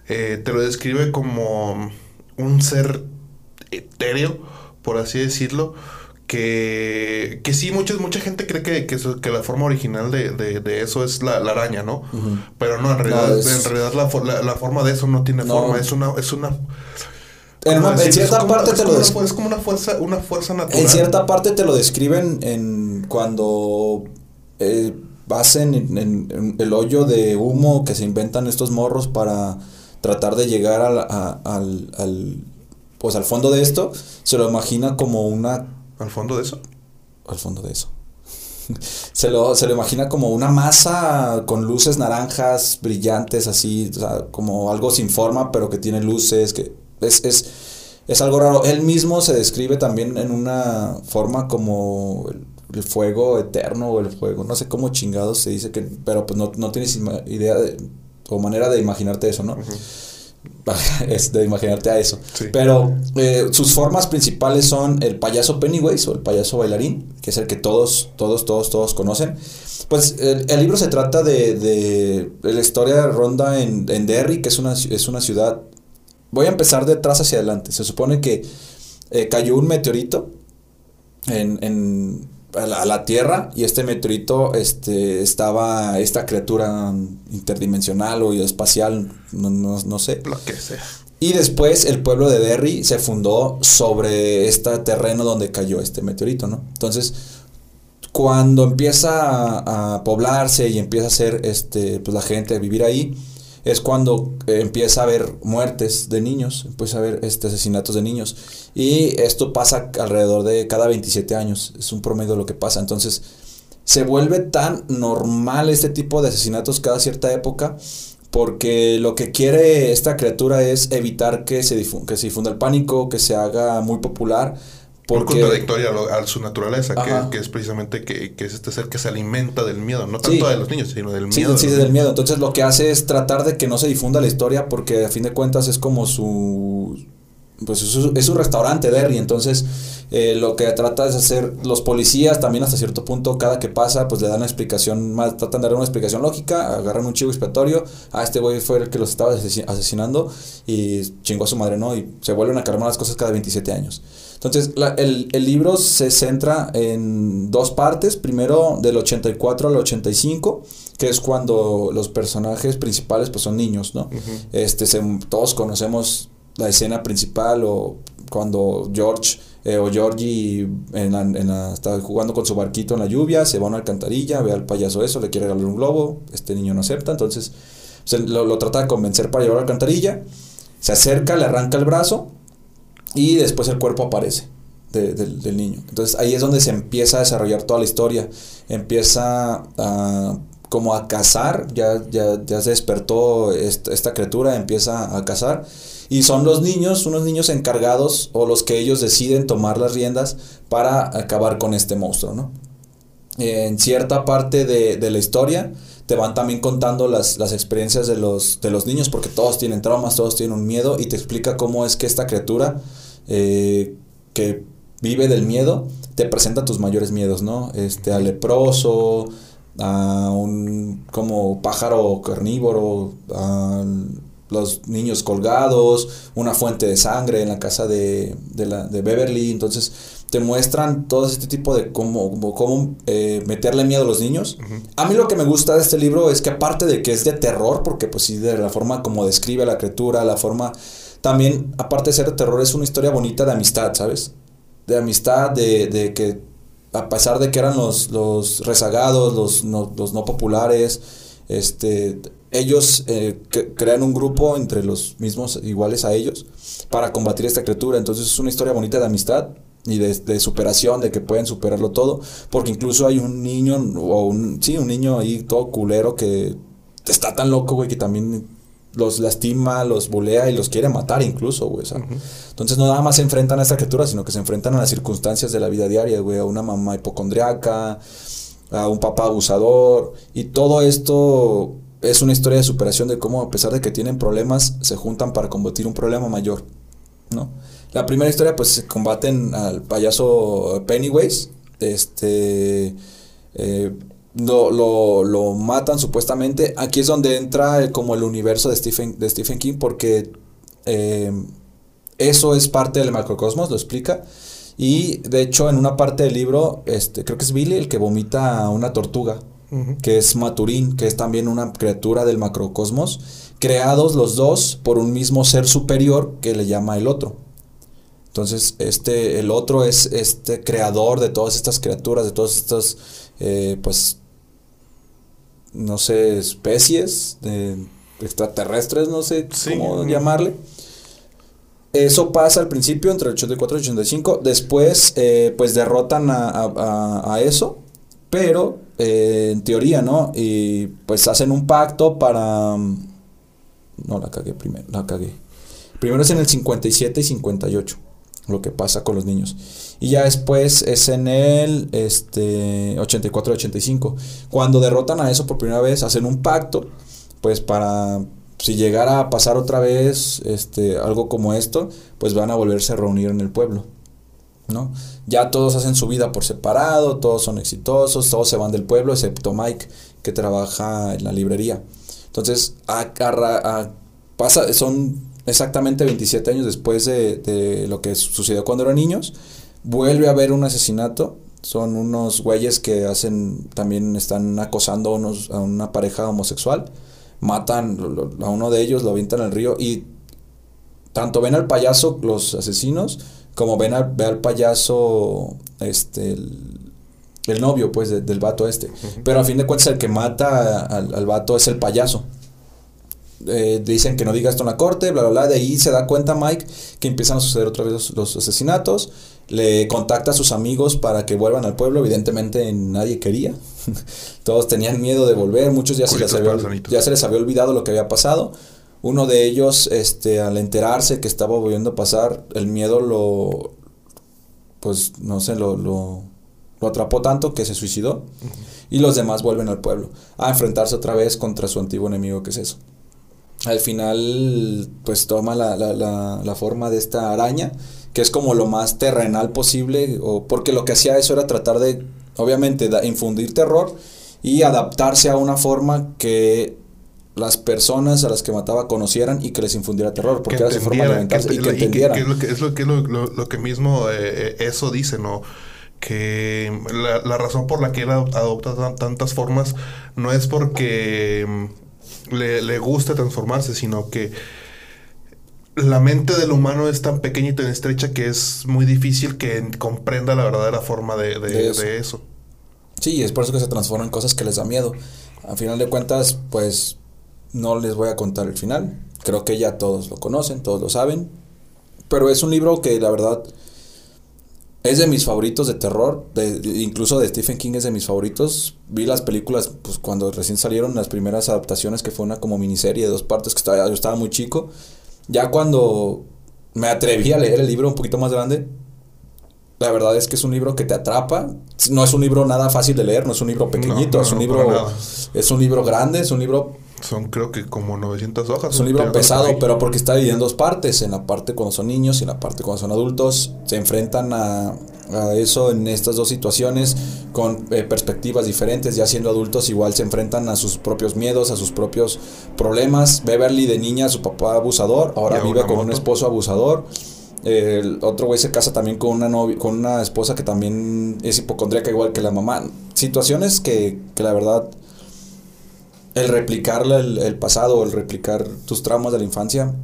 eh, te lo describe como un ser etéreo, por así decirlo. Que, que sí, mucha, mucha gente cree que, que, eso- que la forma original de, de- de eso es la, la araña, ¿no? Pero no, en realidad, es- en realidad la, la- la forma de eso no tiene No. forma, es una, es una en, cierta como parte te lo como una des- fu- es como una fuerza, una fuerza natural. En cierta parte te lo describen en cuando eh, vas en, en- en el hoyo de humo que se inventan estos morros para tratar de llegar al, a- al, al- pues al fondo de esto, se lo imagina como una Al fondo de eso. al fondo de eso. se, lo, se lo imagina como una masa con luces naranjas brillantes, así, o sea, como algo sin forma, pero que tiene luces, que es, es, es algo raro. Él mismo se describe también en una forma como el, el fuego eterno o el fuego, no sé cómo chingados se dice que, pero pues no, no tienes idea de, o manera de imaginarte eso, ¿no? es de imaginarte a eso. Sí. Pero eh, sus formas principales son el payaso Pennywise o el payaso bailarín, que es el que todos, todos, todos, todos conocen. Pues el, el libro se trata de, de, de la historia ronda en, en Derry, que es una, es una ciudad. Voy a empezar de atrás hacia adelante. Se supone que eh, cayó un meteorito en, en a, la, a la Tierra y este meteorito este, estaba esta criatura interdimensional o espacial, no, no, no sé. Lo que sea. Y después el pueblo de Derry se fundó sobre este terreno donde cayó este meteorito, ¿no? Entonces, cuando empieza a, a poblarse y empieza a ser este, pues la gente a vivir ahí, es cuando eh, empieza a haber muertes de niños, empieza a haber este, asesinatos de niños. Y esto pasa alrededor de cada 27 años, es un promedio de lo que pasa. Entonces, se vuelve tan normal este tipo de asesinatos cada cierta época porque lo que quiere esta criatura es evitar que se, difu- que se difunda el pánico, que se haga muy popular. Muy Porque, contradictoria a, a su naturaleza, que, que es precisamente que, que es este ser que se alimenta del miedo, no Sí. tanto de los niños, sino del miedo. sí, del miedo. Entonces lo que hace es tratar de que no se difunda la historia porque a fin de cuentas es como su... Pues es su, es su restaurante, Derry. Entonces eh, lo que trata es hacer los policías también hasta cierto punto, cada que pasa, pues le dan una explicación, más, tratan de dar una explicación lógica, agarran un chivo expiatorio, ah, este güey fue el que los estaba asesi- asesinando y chingó a su madre, ¿no? Y se vuelven a calmar las cosas cada 27 años. Entonces, la- el, el libro se centra en dos partes. Primero, del 84 al 85, que es cuando los personajes principales pues, son niños, ¿no? este, se- todos conocemos la escena principal o cuando George eh, o Georgie en la- en la- está jugando con su barquito en la lluvia, se va a una alcantarilla, ve al payaso eso, le quiere regalar un globo, este niño no acepta, entonces se lo, lo trata de convencer para llevar a la alcantarilla, se acerca, le arranca el brazo y después el cuerpo aparece de- del, niño. Entonces ahí es donde se empieza a desarrollar toda la historia. Empieza a como a cazar, ya, ya, ya se despertó esta, esta criatura, empieza a cazar. Y son los niños, unos niños encargados o los que ellos deciden tomar las riendas para acabar con este monstruo, ¿no? en cierta parte de, de la historia te van también contando las, las experiencias de los, de los niños, porque todos tienen traumas, todos tienen un miedo, y te explica cómo es que esta criatura eh, que vive del miedo te presenta tus mayores miedos, ¿no? Este, al leproso, a un como pájaro carnívoro, a los niños colgados, una fuente de sangre en la casa de, de, la, de Beverly, entonces te muestran todo este tipo de cómo, cómo, cómo, eh, meterle miedo a los niños. A mí lo que me gusta de este libro es que aparte de que es de terror, porque pues sí, de la forma como describe a la criatura, la forma... También, aparte de ser terror, es una historia bonita de amistad, ¿sabes? De amistad, de, de que a pesar de que eran los, los rezagados, los no, los no populares, este, ellos eh, crean un grupo entre los mismos iguales a ellos para combatir esta criatura. Entonces es una historia bonita de amistad y de, de superación, de que pueden superarlo todo, porque incluso hay un niño, o un, sí, un niño ahí todo culero que está tan loco, güey, que también los lastima, los bulea y los quiere matar incluso, güey. Entonces no nada más se enfrentan a esta criatura, sino que se enfrentan a las circunstancias de la vida diaria, güey, a una mamá hipocondriaca, a un papá abusador, y todo esto es una historia de superación de cómo a pesar de que tienen problemas, se juntan para combatir un problema mayor, ¿no? La primera historia, pues, se combaten al payaso Pennywise, este, eh, lo, lo, lo matan supuestamente. Aquí es donde entra como el universo de Stephen, de Stephen King, porque eh, eso es parte del macrocosmos, lo explica. Y de hecho, en una parte del libro, este, creo que es Billy el que vomita a una tortuga, que es Maturín, que es también una criatura del macrocosmos, creados los dos por un mismo ser superior que le llama el otro. Entonces, este, el otro es este creador de todas estas criaturas, de todas estas, eh, pues, no sé, especies de extraterrestres, no sé Sí. cómo llamarle. Eso pasa al principio, entre el 84 y 85. Después, eh, pues derrotan a, a- a- a eso. Pero, eh, en teoría, ¿no? Y pues hacen un pacto para... mm, No, la cagué primero, la cagué. Primero es en el 57 y 58, lo que pasa con los niños. Y ya después es en el este, 84 y 85. Cuando derrotan a eso por primera vez, hacen un pacto, pues para si llegara a pasar otra vez este, algo como esto, pues van a volverse a reunir en el pueblo. ¿no? Ya todos hacen su vida por separado, todos son exitosos, todos se van del pueblo, excepto Mike, que trabaja en la librería. Entonces, a- pasa, son exactamente 27 años después de, de lo que sucedió cuando eran niños. vuelve a haber un asesinato. Son unos güeyes que hacen, también están acosando a, unos, a una pareja homosexual. Matan a uno de ellos, lo avientan al río y tanto ven al payaso los asesinos como ven al, ve al payaso este el, novio pues del vato este. Pero a fin de cuentas el que mata al, al vato es el payaso. Eh, dicen que no diga esto en la corte, bla, bla, bla. De ahí se da cuenta Mike que empiezan a suceder otra vez los, asesinatos. Le contacta a sus amigos para que vuelvan al pueblo. Evidentemente nadie quería. Todos tenían miedo de volver. Muchos ya se, les había, ya se les había olvidado lo que había pasado. Uno de ellos, este, al enterarse que estaba volviendo a pasar, el miedo lo, pues, no sé, lo, lo, atrapó tanto que se suicidó. Y los demás vuelven al pueblo a enfrentarse otra vez contra su antiguo enemigo, que es eso al final pues toma la, la, la, forma de esta araña, que es como lo más terrenal posible, o porque lo que hacía eso era tratar de, obviamente, infundir terror y adaptarse a una forma que las personas a las que mataba conocieran y que les infundiera terror, porque era su forma de aventarse y que entendieran. es lo que, es lo, que, lo, que mismo eh, eh, eso dice, ¿no? que la, la, razón por la que él adopta tantas formas no es porque le, le gusta transformarse, sino que la mente del humano es tan pequeña y tan estrecha que es muy difícil que comprenda la verdadera forma de, de, eso. Sí, es por eso que se transforman en cosas que les da miedo. Al final de cuentas, pues no les voy a contar el final. Creo que ya todos lo conocen, todos lo saben. Pero es un libro que la verdad es de mis favoritos de terror, de, incluso de Stephen King es de mis favoritos. Vi las películas pues cuando recién salieron las primeras adaptaciones que fue una como miniserie de dos partes que estaba, yo estaba muy chico. Ya cuando me atreví a leer el libro un poquito más grande, la verdad es que es un libro que te atrapa. No es un libro nada fácil de leer, no es un libro pequeñito, es un libro es un libro grande, es un libro son creo que como 900 hojas. Es un libro pesado, pero porque está dividido en dos partes. En la parte cuando son niños y en la parte cuando son adultos. Se enfrentan a, a eso en estas dos situaciones con eh, perspectivas diferentes. Ya siendo adultos igual se enfrentan a sus propios miedos, a sus propios problemas. Beverly de niña, su papá abusador. Ahora vive con un esposo abusador. El otro güey se casa también con una novia, con una esposa que también es hipocondríaca igual que la mamá. Situaciones que, que la verdad el replicar el, el, pasado, el replicar tus traumas de la infancia,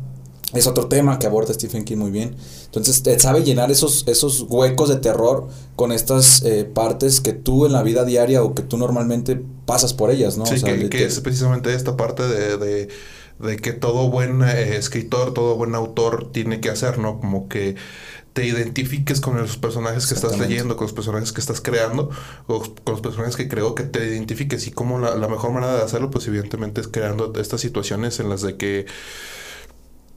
es otro tema que aborda Stephen King muy bien. Entonces, sabe llenar esos, esos huecos de terror con estas eh, partes que tú en la vida diaria o que tú normalmente pasas por ellas, ¿no? Sí, que, es precisamente esta parte de, de, que todo buen eh, escritor, todo buen autor tiene que hacer, ¿no? Como que te identifiques con los personajes que estás leyendo, con los personajes que estás creando, o con los personajes que creo que te identifiques. Y como la, mejor manera de hacerlo, pues evidentemente es creando estas situaciones en las de que,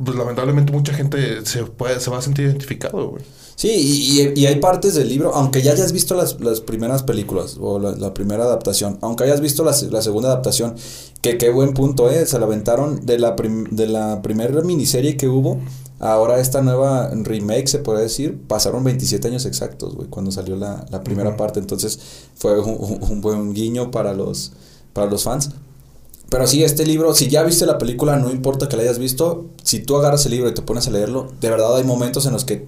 pues lamentablemente mucha gente se, puede, se va a sentir identificado, güey. Sí, y, y, hay partes del libro, aunque ya hayas visto las, las primeras películas o la, primera adaptación, aunque hayas visto la, la, segunda adaptación, que qué buen punto es, se la aventaron de la, de la primera miniserie que hubo, ahora esta nueva remake, se puede decir, pasaron 27 años exactos, güey, cuando salió la, la primera parte, entonces fue un, un, buen guiño para los, para los fans. Pero sí, este libro, si ya viste la película, no importa que la hayas visto, si tú agarras el libro y te pones a leerlo, de verdad hay momentos en los que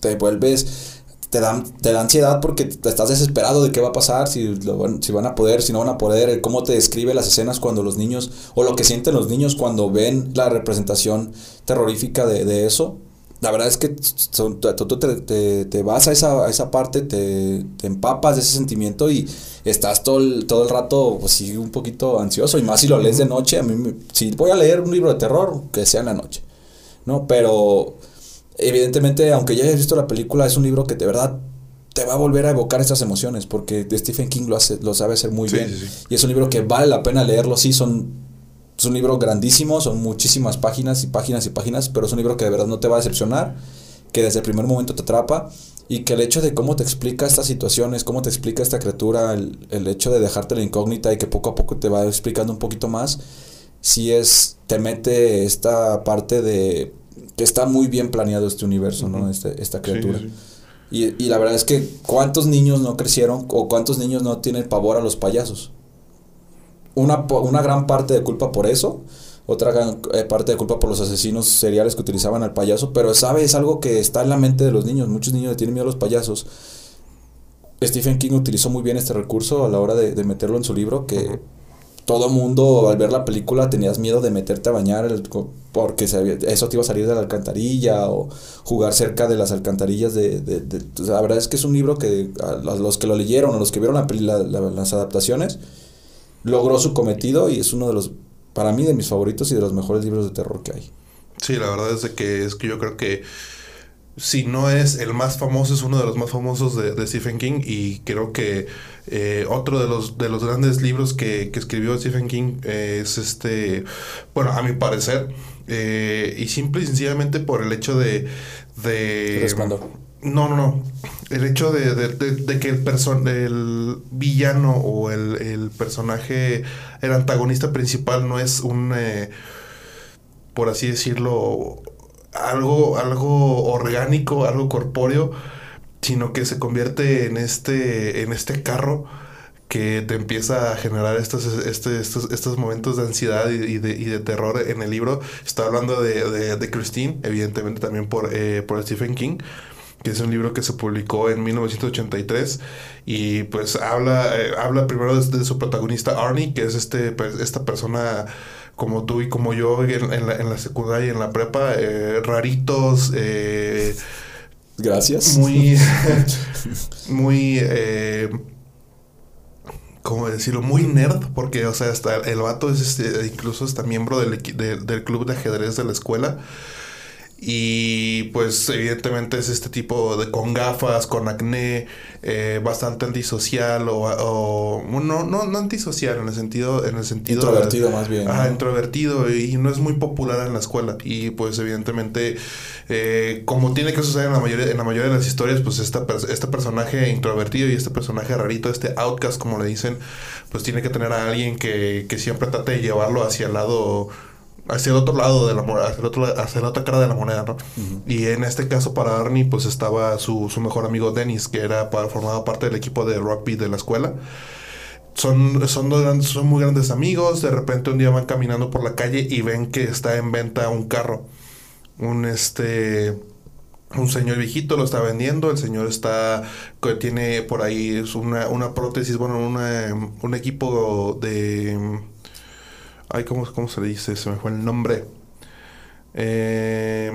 te vuelves, te dan, te da ansiedad porque te estás desesperado de qué va a pasar, si, si van a poder, si no van a poder, cómo te describe las escenas cuando los niños, o lo que sienten los niños cuando ven la representación terrorífica de, eso. La verdad es que tú te, te, vas a esa, a esa parte, te, te, empapas de ese sentimiento y estás todo el, todo el rato, pues sí, un poquito ansioso. Y más si lo lees de noche, a mí, si voy a leer un libro de terror, que sea en la noche, ¿no? Pero evidentemente, aunque ya hayas visto la película, es un libro que de verdad te va a volver a evocar estas emociones, porque Stephen King lo, hace, lo sabe hacer muy bien. Y es un libro que vale la pena leerlo, sí, son, es un libro grandísimo, son muchísimas páginas y páginas y páginas, pero es un libro que de verdad no te va a decepcionar, que desde el primer momento te atrapa, y que el hecho de cómo te explica estas situaciones, cómo te explica esta criatura, el, el hecho de dejarte la incógnita y que poco a poco te va explicando un poquito más, si es, te mete esta parte de que está muy bien planeado este universo, ¿no? Este, esta criatura. Y, y, la verdad es que cuántos niños no crecieron o cuántos niños no tienen pavor a los payasos. Una, una gran parte de culpa por eso otra gran, eh, parte de culpa por los asesinos seriales que utilizaban al payaso, pero sabe, es algo que está en la mente de los niños, muchos niños le tienen miedo a los payasos. Stephen King utilizó muy bien este recurso a la hora de, meterlo en su libro, que todo mundo al ver la película tenías miedo de meterte a bañar porque eso te iba a salir de la alcantarilla o jugar cerca de las alcantarillas de, la verdad es que es un libro que los que lo leyeron o los que vieron la, las adaptaciones logró su cometido y es uno de los para mí de mis favoritos y de los mejores libros de terror que hay. Sí la verdad es que es que yo creo que si no es el más famoso, es uno de los más famosos de, Stephen King y creo que eh, otro de los, de los grandes libros que, escribió Stephen King es este, bueno, a mi parecer, eh, y simple y sencillamente por el hecho de... de no, no, no. El hecho de, de, que el, person el villano o el, el, personaje, el antagonista principal no es un, eh, por así decirlo, algo, algo orgánico, algo corpóreo, sino que se convierte en este, en este carro que te empieza a generar estos, este, estos, estos momentos de ansiedad y, de, y, de, terror en el libro. Está hablando de, de, Christine, evidentemente también por, eh, por Stephen King que es un libro que se publicó en 1983 y pues habla, eh, habla primero de, de, su protagonista Arnie, que es este, pues, esta persona como tú y como yo en, la, en la, secundaria y en la prepa, eh, raritos. Eh, Gracias. Muy, muy, eh, ¿cómo decirlo? Muy nerd, porque, o sea, hasta el vato es este, incluso está miembro del, del club de ajedrez de la escuela. Y pues evidentemente es este tipo de con gafas, con acné, eh, bastante antisocial o, o, no, no, no antisocial en el sentido, en el sentido introvertido más bien. Ah, introvertido y no es muy popular en la escuela. Y pues evidentemente, eh, como tiene que suceder en la mayoría, en la mayoría de las historias, pues esta, este personaje introvertido y este personaje rarito, este outcast como le dicen, pues tiene que tener a alguien que, que siempre trate de llevarlo hacia el lado hacia el otro lado de la moneda, hacia, el otro, hacia la otra cara de la moneda, ¿no? Y en este caso para Arnie, pues estaba su, su mejor amigo Dennis, que era para, formaba parte del equipo de rugby de la escuela. Son, son, dos son muy grandes amigos, de repente un día van caminando por la calle y ven que está en venta un carro. Un este un señor viejito lo está vendiendo, el señor está tiene por ahí una, una prótesis, bueno, una, un equipo de Ay, ¿cómo, ¿cómo, se le dice? Se me fue el nombre. Eh,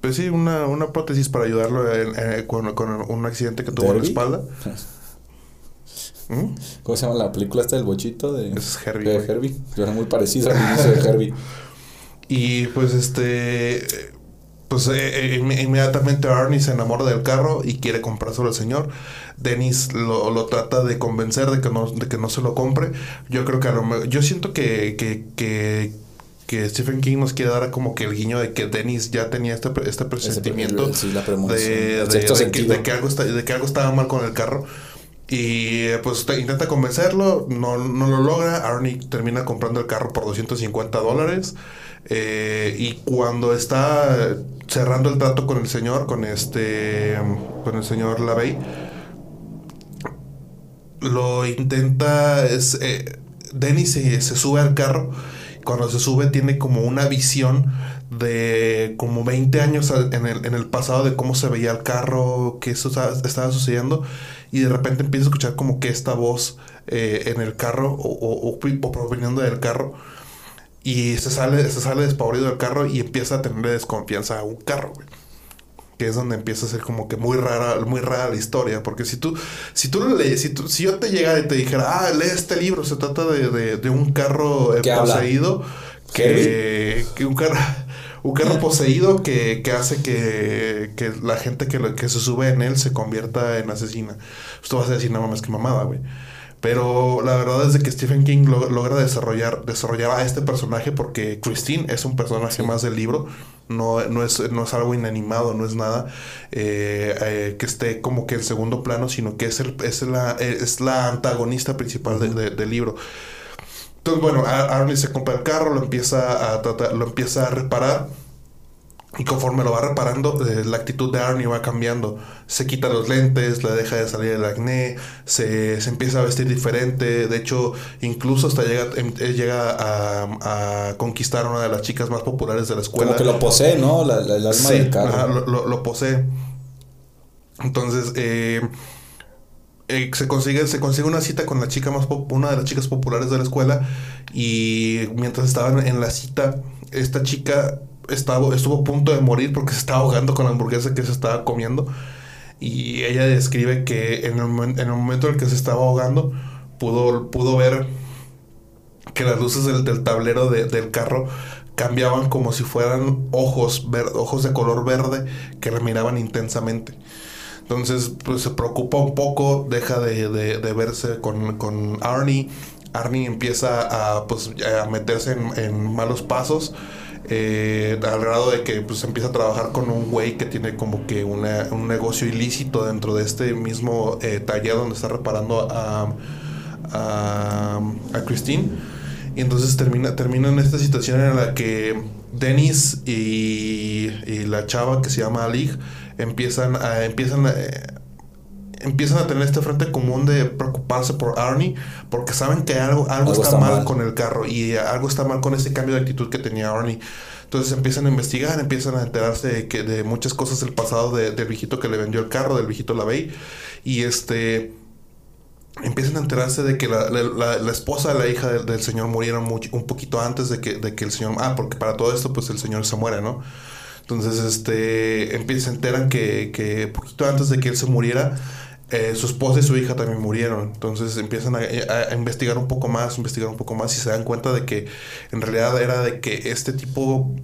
pues sí, una, una prótesis para ayudarlo con, un accidente que tuvo en la espalda. ¿Mm? ¿Cómo se llama la película esta del bochito? De, es Herbie. De Herbie. Era muy parecido al inicio de Herbie. Y pues este pues eh, eh, inmediatamente Arnie se enamora del carro y quiere comprárselo al señor. Dennis lo, lo, trata de convencer de que no, de que no se lo compre. Yo creo que a lo yo siento que, que, que, que Stephen King nos quiere dar como que el guiño de que Dennis ya tenía este, este presentimiento de, de, que, algo está, de que algo estaba mal con el carro. Y pues intenta convencerlo, no, no lo logra. Arnie termina comprando el carro por 250 dólares. Eh, y cuando está cerrando el trato con el señor, con este, con el señor Lavey, lo intenta, es, eh, se, sube al carro, cuando se sube tiene como una visión de como 20 años en el, en el pasado de cómo se veía el carro, que eso estaba, sucediendo, y de repente empieza a escuchar como que esta voz eh, en el carro o, o, o proveniendo del carro y se sale, se sale despavorido del carro y empieza a tener desconfianza a un carro, güey. Que es donde empieza a ser como que muy rara, muy rara la historia. Porque si tú, si tú lo lees, si, si yo te llegara y te dijera, ah, lee este libro, se trata de, de, un carro eh, poseído. Que, que, un carro, un carro poseído que, que hace que, que, la gente que, que se sube en él se convierta en asesina. Pues tú vas a decir, no mames, que mamada, güey. Pero la verdad es de que Stephen King logra desarrollar, desarrollar a este personaje porque Christine es un personaje más del libro. No, no, es, no es algo inanimado, no es nada eh, eh, que esté como que en segundo plano, sino que es, el, es, la, es la antagonista principal del libro. Entonces, bueno, Arnie se compra el carro, lo empieza a tratar, lo empieza a reparar Y conforme lo va reparando, eh, la actitud de Arnie va cambiando. Se quita los lentes, le deja de salir el acné, se, se empieza a vestir diferente. De hecho, incluso hasta llega, em, él llega a, a conquistar a una de las chicas más populares de la escuela. Como que lo posee, ¿no? La, la- el alma Sí, del carro. ajá, lo, lo- lo posee. Entonces, eh, eh, se consigue, se consigue una cita con la chica más pop- una de las chicas populares de la escuela. Y mientras estaban en la cita, esta chica estuvo a punto de morir porque se estaba ahogando con la hamburguesa que se estaba comiendo. Y ella describe que en el, momen- en el momento en el que se estaba ahogando, pudo, pudo ver que las luces del, tablero de- del carro cambiaban como si fueran ojos, ver- ojos de color verde que la miraban intensamente. Entonces, pues se preocupa un poco, deja de, de- verse con, con Arnie. Arnie empieza a, pues, a meterse en malos pasos. Eh, al grado de que pues empieza a trabajar con un güey que tiene como que una- un negocio ilícito dentro de este mismo eh, taller donde está reparando a, a, a Christine. Y entonces termina, en esta situación en la que Dennis y, y la chava que se llama Alig empiezan a, empiezan a, eh, empiezan a tener este frente común de preocuparse por Arnie porque saben que algo, algo, Algo está, está mal, mal. con el carro y algo está mal con ese cambio de actitud que tenía Arnie. Entonces empiezan a investigar, empiezan a enterarse de, que, de muchas cosas del pasado de- del viejito que le vendió el carro, del viejito Lavey. Y este empiezan a enterarse de que la, la- la- la esposa de la hija del, del señor murieron mucho- un poquito antes de que, de que el señor... Ah, porque para todo esto pues el señor se muere, ¿no? Entonces, este, se enteran que, que poquito antes de que él se muriera, eh, su esposa y su hija también murieron. Entonces empiezan a, a- investigar un poco más, investigar un poco más y se dan cuenta de que en realidad era de que este tipo,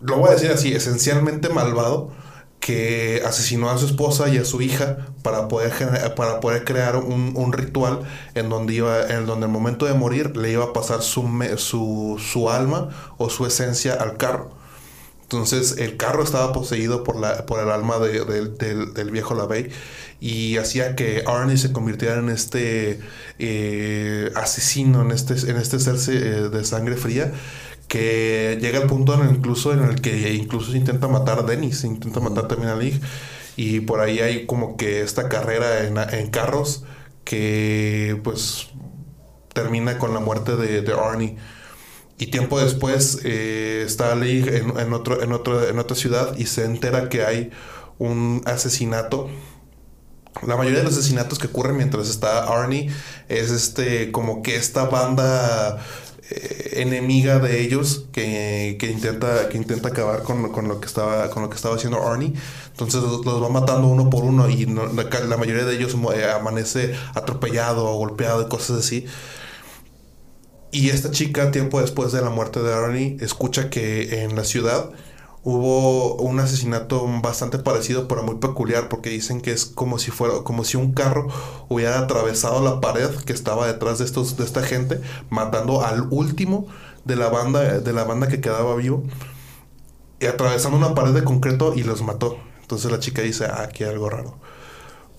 lo voy a decir así, esencialmente malvado, que asesinó a su esposa y a su hija para poder, gener- para poder crear un, ritual en donde iba en donde el momento de morir le iba a pasar su, su, su alma o su esencia al carro. Entonces el carro estaba poseído por, la, por el alma de- del- del, del viejo Lavey y hacía que Arnie se convirtiera en este eh, asesino, en este, en este ser eh, de sangre fría que llega al punto en el, incluso en el que incluso se intenta matar a Dennis, se intenta matar también a Lig y por ahí hay como que esta carrera en, en carros que pues termina con la muerte de, de Arnie. Y tiempo después eh, está Lee en, en, otro, en, otro, en otra ciudad y se entera que hay un asesinato. La mayoría de los asesinatos que ocurren mientras está Arnie es este como que esta banda eh, enemiga de ellos que, que intenta que intenta acabar con, con lo que estaba con lo que estaba haciendo Arnie entonces los, va matando uno por uno y la mayoría de ellos eh, amanece atropellado o golpeado y cosas así y esta chica, tiempo después de la muerte de Arnie, escucha que en la ciudad hubo un asesinato bastante parecido, pero muy peculiar, porque dicen que es como si fuera, como si un carro hubiera atravesado la pared que estaba detrás de estos, de esta gente, matando al último de la banda, de la banda que quedaba vivo, y atravesando una pared de concreto y los mató. Entonces la chica dice, ah, aquí hay algo raro.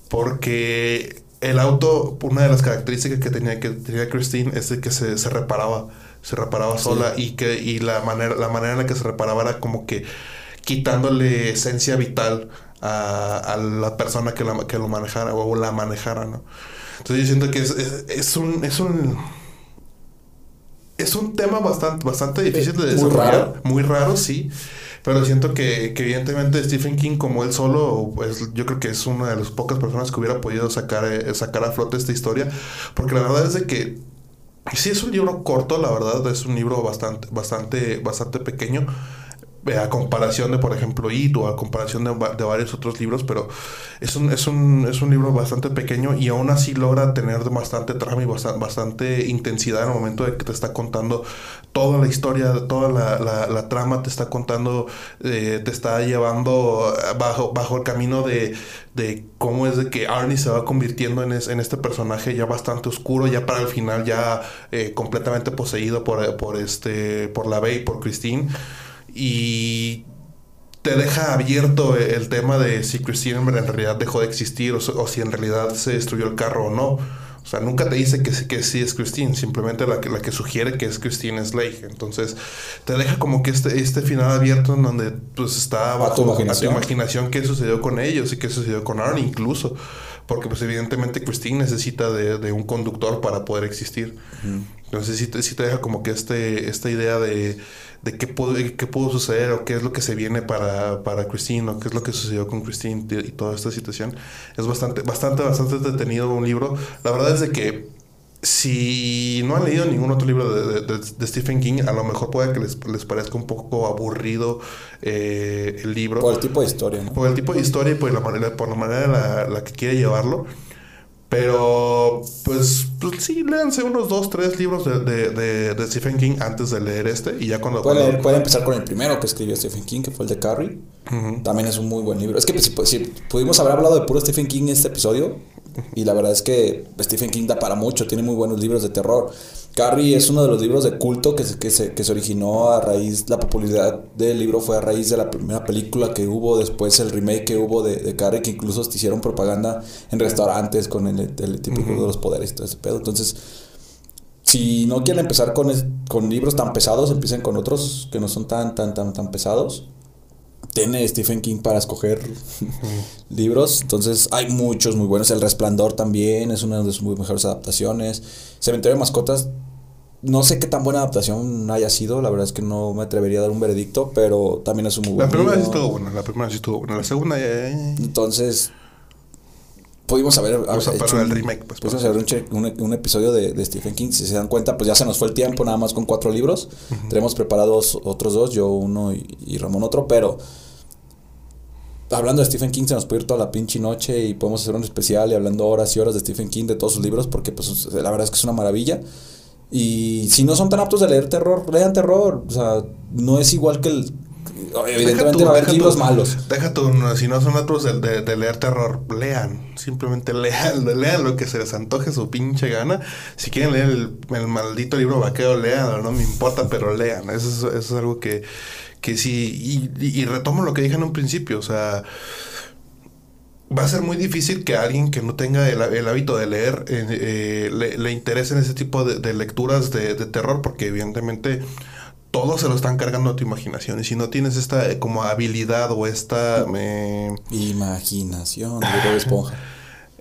Porque el auto, una de las características que tenía, que tenía Christine es de que se, se reparaba, se reparaba Sí. sola y que y la manera, la manera en la que se reparaba era como que quitándole esencia vital a, a la persona que, la, que lo manejara o la manejara, ¿no? Entonces yo siento que es, es, es un... Es un es un tema bastante, bastante difícil de Muy desarrollar. raro. Muy raro, sí. Pero siento que, que evidentemente Stephen King como él solo, pues yo creo que es una de las pocas personas que hubiera podido sacar, eh, sacar a flote esta historia. Porque la verdad es de que sí es un libro corto, la verdad, es un libro bastante, bastante, bastante pequeño. Eh, A comparación de, por ejemplo, It o a comparación de, de varios otros libros, pero es un, es, un, es un libro bastante pequeño y aún así logra tener bastante trama y bastante, intensidad en el momento de que te está contando toda la historia, toda la, la- trama, te está contando, eh, te está llevando bajo, bajo el camino de, de cómo es de que Arnie se va convirtiendo en, es- en este personaje ya bastante oscuro, ya para el final ya eh, completamente poseído por, por, este, por la Bey, por Christine. Y te deja abierto el tema de si Christine en realidad dejó de existir o, o si en realidad se destruyó el carro o no. O sea, nunca te dice que, sí- que sí es Christine, simplemente la que, la que sugiere que es Christine Slade. Entonces, te deja como que este, este final abierto en donde pues está bajo tu imaginación. imaginación qué sucedió con ellos y qué sucedió con Arnie incluso. Porque pues evidentemente Christine necesita de, de un conductor para poder existir. Entonces sí te, sí te deja como que este, esta idea de, de qué, pudo, qué pudo suceder o qué es lo que se viene para, para Christine o qué es lo que sucedió con Christine y y toda esta situación. Es bastante, bastante, bastante detenido un libro. La verdad es de que si no han leído ningún otro libro de, de- Stephen King, a lo mejor puede que les, les parezca un poco aburrido eh, el libro. Por el tipo de historia, ¿no? Por el tipo de historia y por la manera, por la manera en la, la que quiere llevarlo. Pero, pues, pues sí, léanse unos dos, tres libros de, de, de- de Stephen King antes de leer este. Y ya cuando... Puede, cuando- puede empezar con el primero que escribió Stephen King, que fue el de Carrie. También es un muy buen libro. Es que pues, si, si pudimos haber hablado de puro Stephen King en este episodio, y la verdad es que Stephen King da para mucho, tiene muy buenos libros de terror. Carrie es uno de los libros de culto que se, que se, que se originó a raíz, la popularidad del libro fue a raíz de la primera película que hubo, después el remake que hubo de, de Carrie, que incluso te hicieron propaganda en restaurantes con el, el típico de los poderes y todo ese pedo. Entonces, si no quieren empezar con, es- con libros tan pesados, empiecen con otros que no son tan, tan, tan, tan pesados. Tiene Stephen King para escoger libros, entonces hay muchos muy buenos. El Resplandor también es una de sus muy mejores adaptaciones. Cementerio de Mascotas, no sé qué tan buena adaptación haya sido, la verdad es que no me atrevería a dar un veredicto, pero también es un muy buen La primera sí estuvo buena, la primera sí estuvo buena. La segunda ya... Entonces, pudimos haber, parar el remake, pues, pudimos haber un, un, un episodio de, de Stephen King. Si se dan cuenta, pues ya se nos fue el tiempo, nada más con cuatro libros. Tenemos preparados otros dos, yo uno y, y Ramón otro, pero hablando de Stephen King se nos puede ir toda la pinche noche y podemos hacer un especial y hablando horas y horas de Stephen King, de todos sus libros, porque pues la verdad es que es una maravilla. Y si no son tan aptos de leer terror, lean terror. O sea, no es igual que el... Evidentemente Deja tú- va a haber deja libros tú- malos. Deja tú, no, si no son otros de, de- de leer terror, lean. Simplemente lean, lean lo que se les antoje su pinche gana. Si quieren leer el, el maldito libro vaquero, lean, no me importa, pero lean. Eso es, eso es algo que, que sí. Y, y- y retomo lo que dije en un principio, o sea. Va a ser muy difícil que alguien que no tenga el, el hábito de leer eh, eh, le, le interesen ese tipo de, de lecturas de, de terror, porque evidentemente todo se lo están cargando a tu imaginación. Y si no tienes esta eh, como habilidad o esta... eh, Imaginación, de Esponja.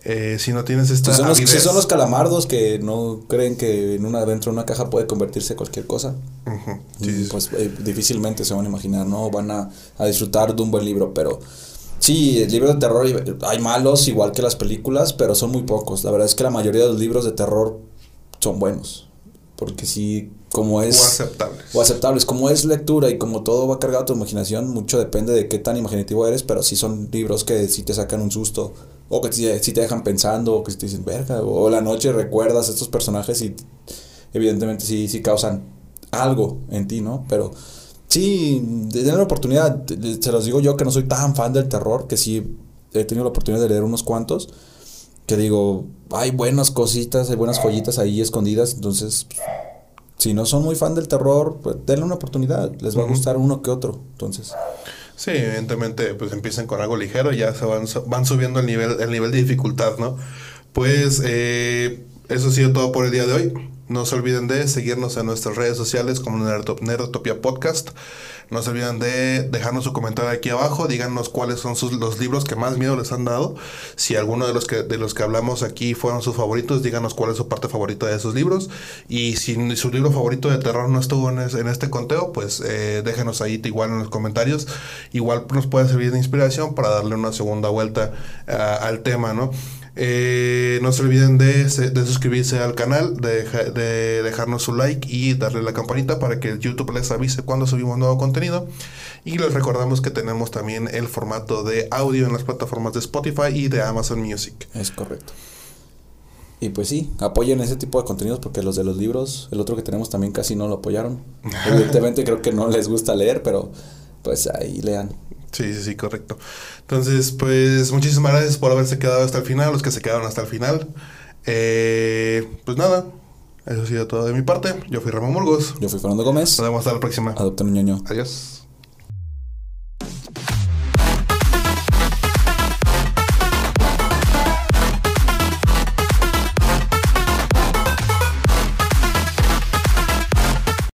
eh, si no tienes esta... Si son, los, si son los calamardos que no creen que en una dentro de una caja puede convertirse cualquier cosa, mm, sí, pues eh, difícilmente se van a imaginar, no van a, a disfrutar de un buen libro, pero sí, el libro de terror eh, hay malos igual que las películas, pero son muy pocos. La verdad es que la mayoría de los libros de terror son buenos, porque sí, como es O aceptables. o aceptables. Como es lectura y como todo va cargado a tu imaginación, mucho depende de qué tan imaginativo eres, pero sí son libros que sí te sacan un susto, o que sí, sí te dejan pensando, o que sí te dicen, verga, o la noche recuerdas a estos personajes y evidentemente sí, sí causan algo en ti, ¿no? Pero sí, denle la oportunidad, se los digo yo que no soy tan fan del terror, que sí he tenido la oportunidad de leer unos cuantos, que digo, hay buenas cositas, hay buenas joyitas ahí escondidas, entonces si no son muy fan del terror, pues denle una oportunidad. Les va a gustar uno que otro. Entonces, Sí, evidentemente, pues empiezan con algo ligero y ya se van, van subiendo el nivel, el nivel de dificultad, ¿no? Pues eh, eso ha sido todo por el día de hoy. No se olviden de seguirnos en nuestras redes sociales como Nerdotop- Nerdotopia Podcast. No se olviden de dejarnos su comentario aquí abajo. Díganos cuáles son sus, los libros que más miedo les han dado. Si alguno de los que de los que hablamos aquí fueron sus favoritos, díganos cuál es su parte favorita de esos libros. Y si su libro favorito de terror no estuvo en, en este conteo, pues eh, déjenos ahí igual en los comentarios. Igual nos puede servir de inspiración para darle una segunda vuelta ah, al tema, ¿no? Eh, no se olviden de, de suscribirse al canal, de, de dejarnos su like y darle la campanita para que YouTube les avise cuando subimos nuevo contenido. Y les recordamos que tenemos también el formato de audio en las plataformas de Spotify y de Amazon Music. es correcto. Y pues sí, apoyen ese tipo de contenidos porque los de los libros, el otro que tenemos también casi no lo apoyaron. Evidentemente creo que no les gusta leer, pero pues ahí lean. Sí, sí, sí, correcto. Entonces, pues muchísimas gracias por haberse quedado hasta el final, los que se quedaron hasta el final. Eh, pues nada, eso ha sido todo de mi parte. Yo fui Ramón Burgos. Yo fui Fernando Gómez. Nos vemos hasta la próxima. Adopten un ñoño. Adiós.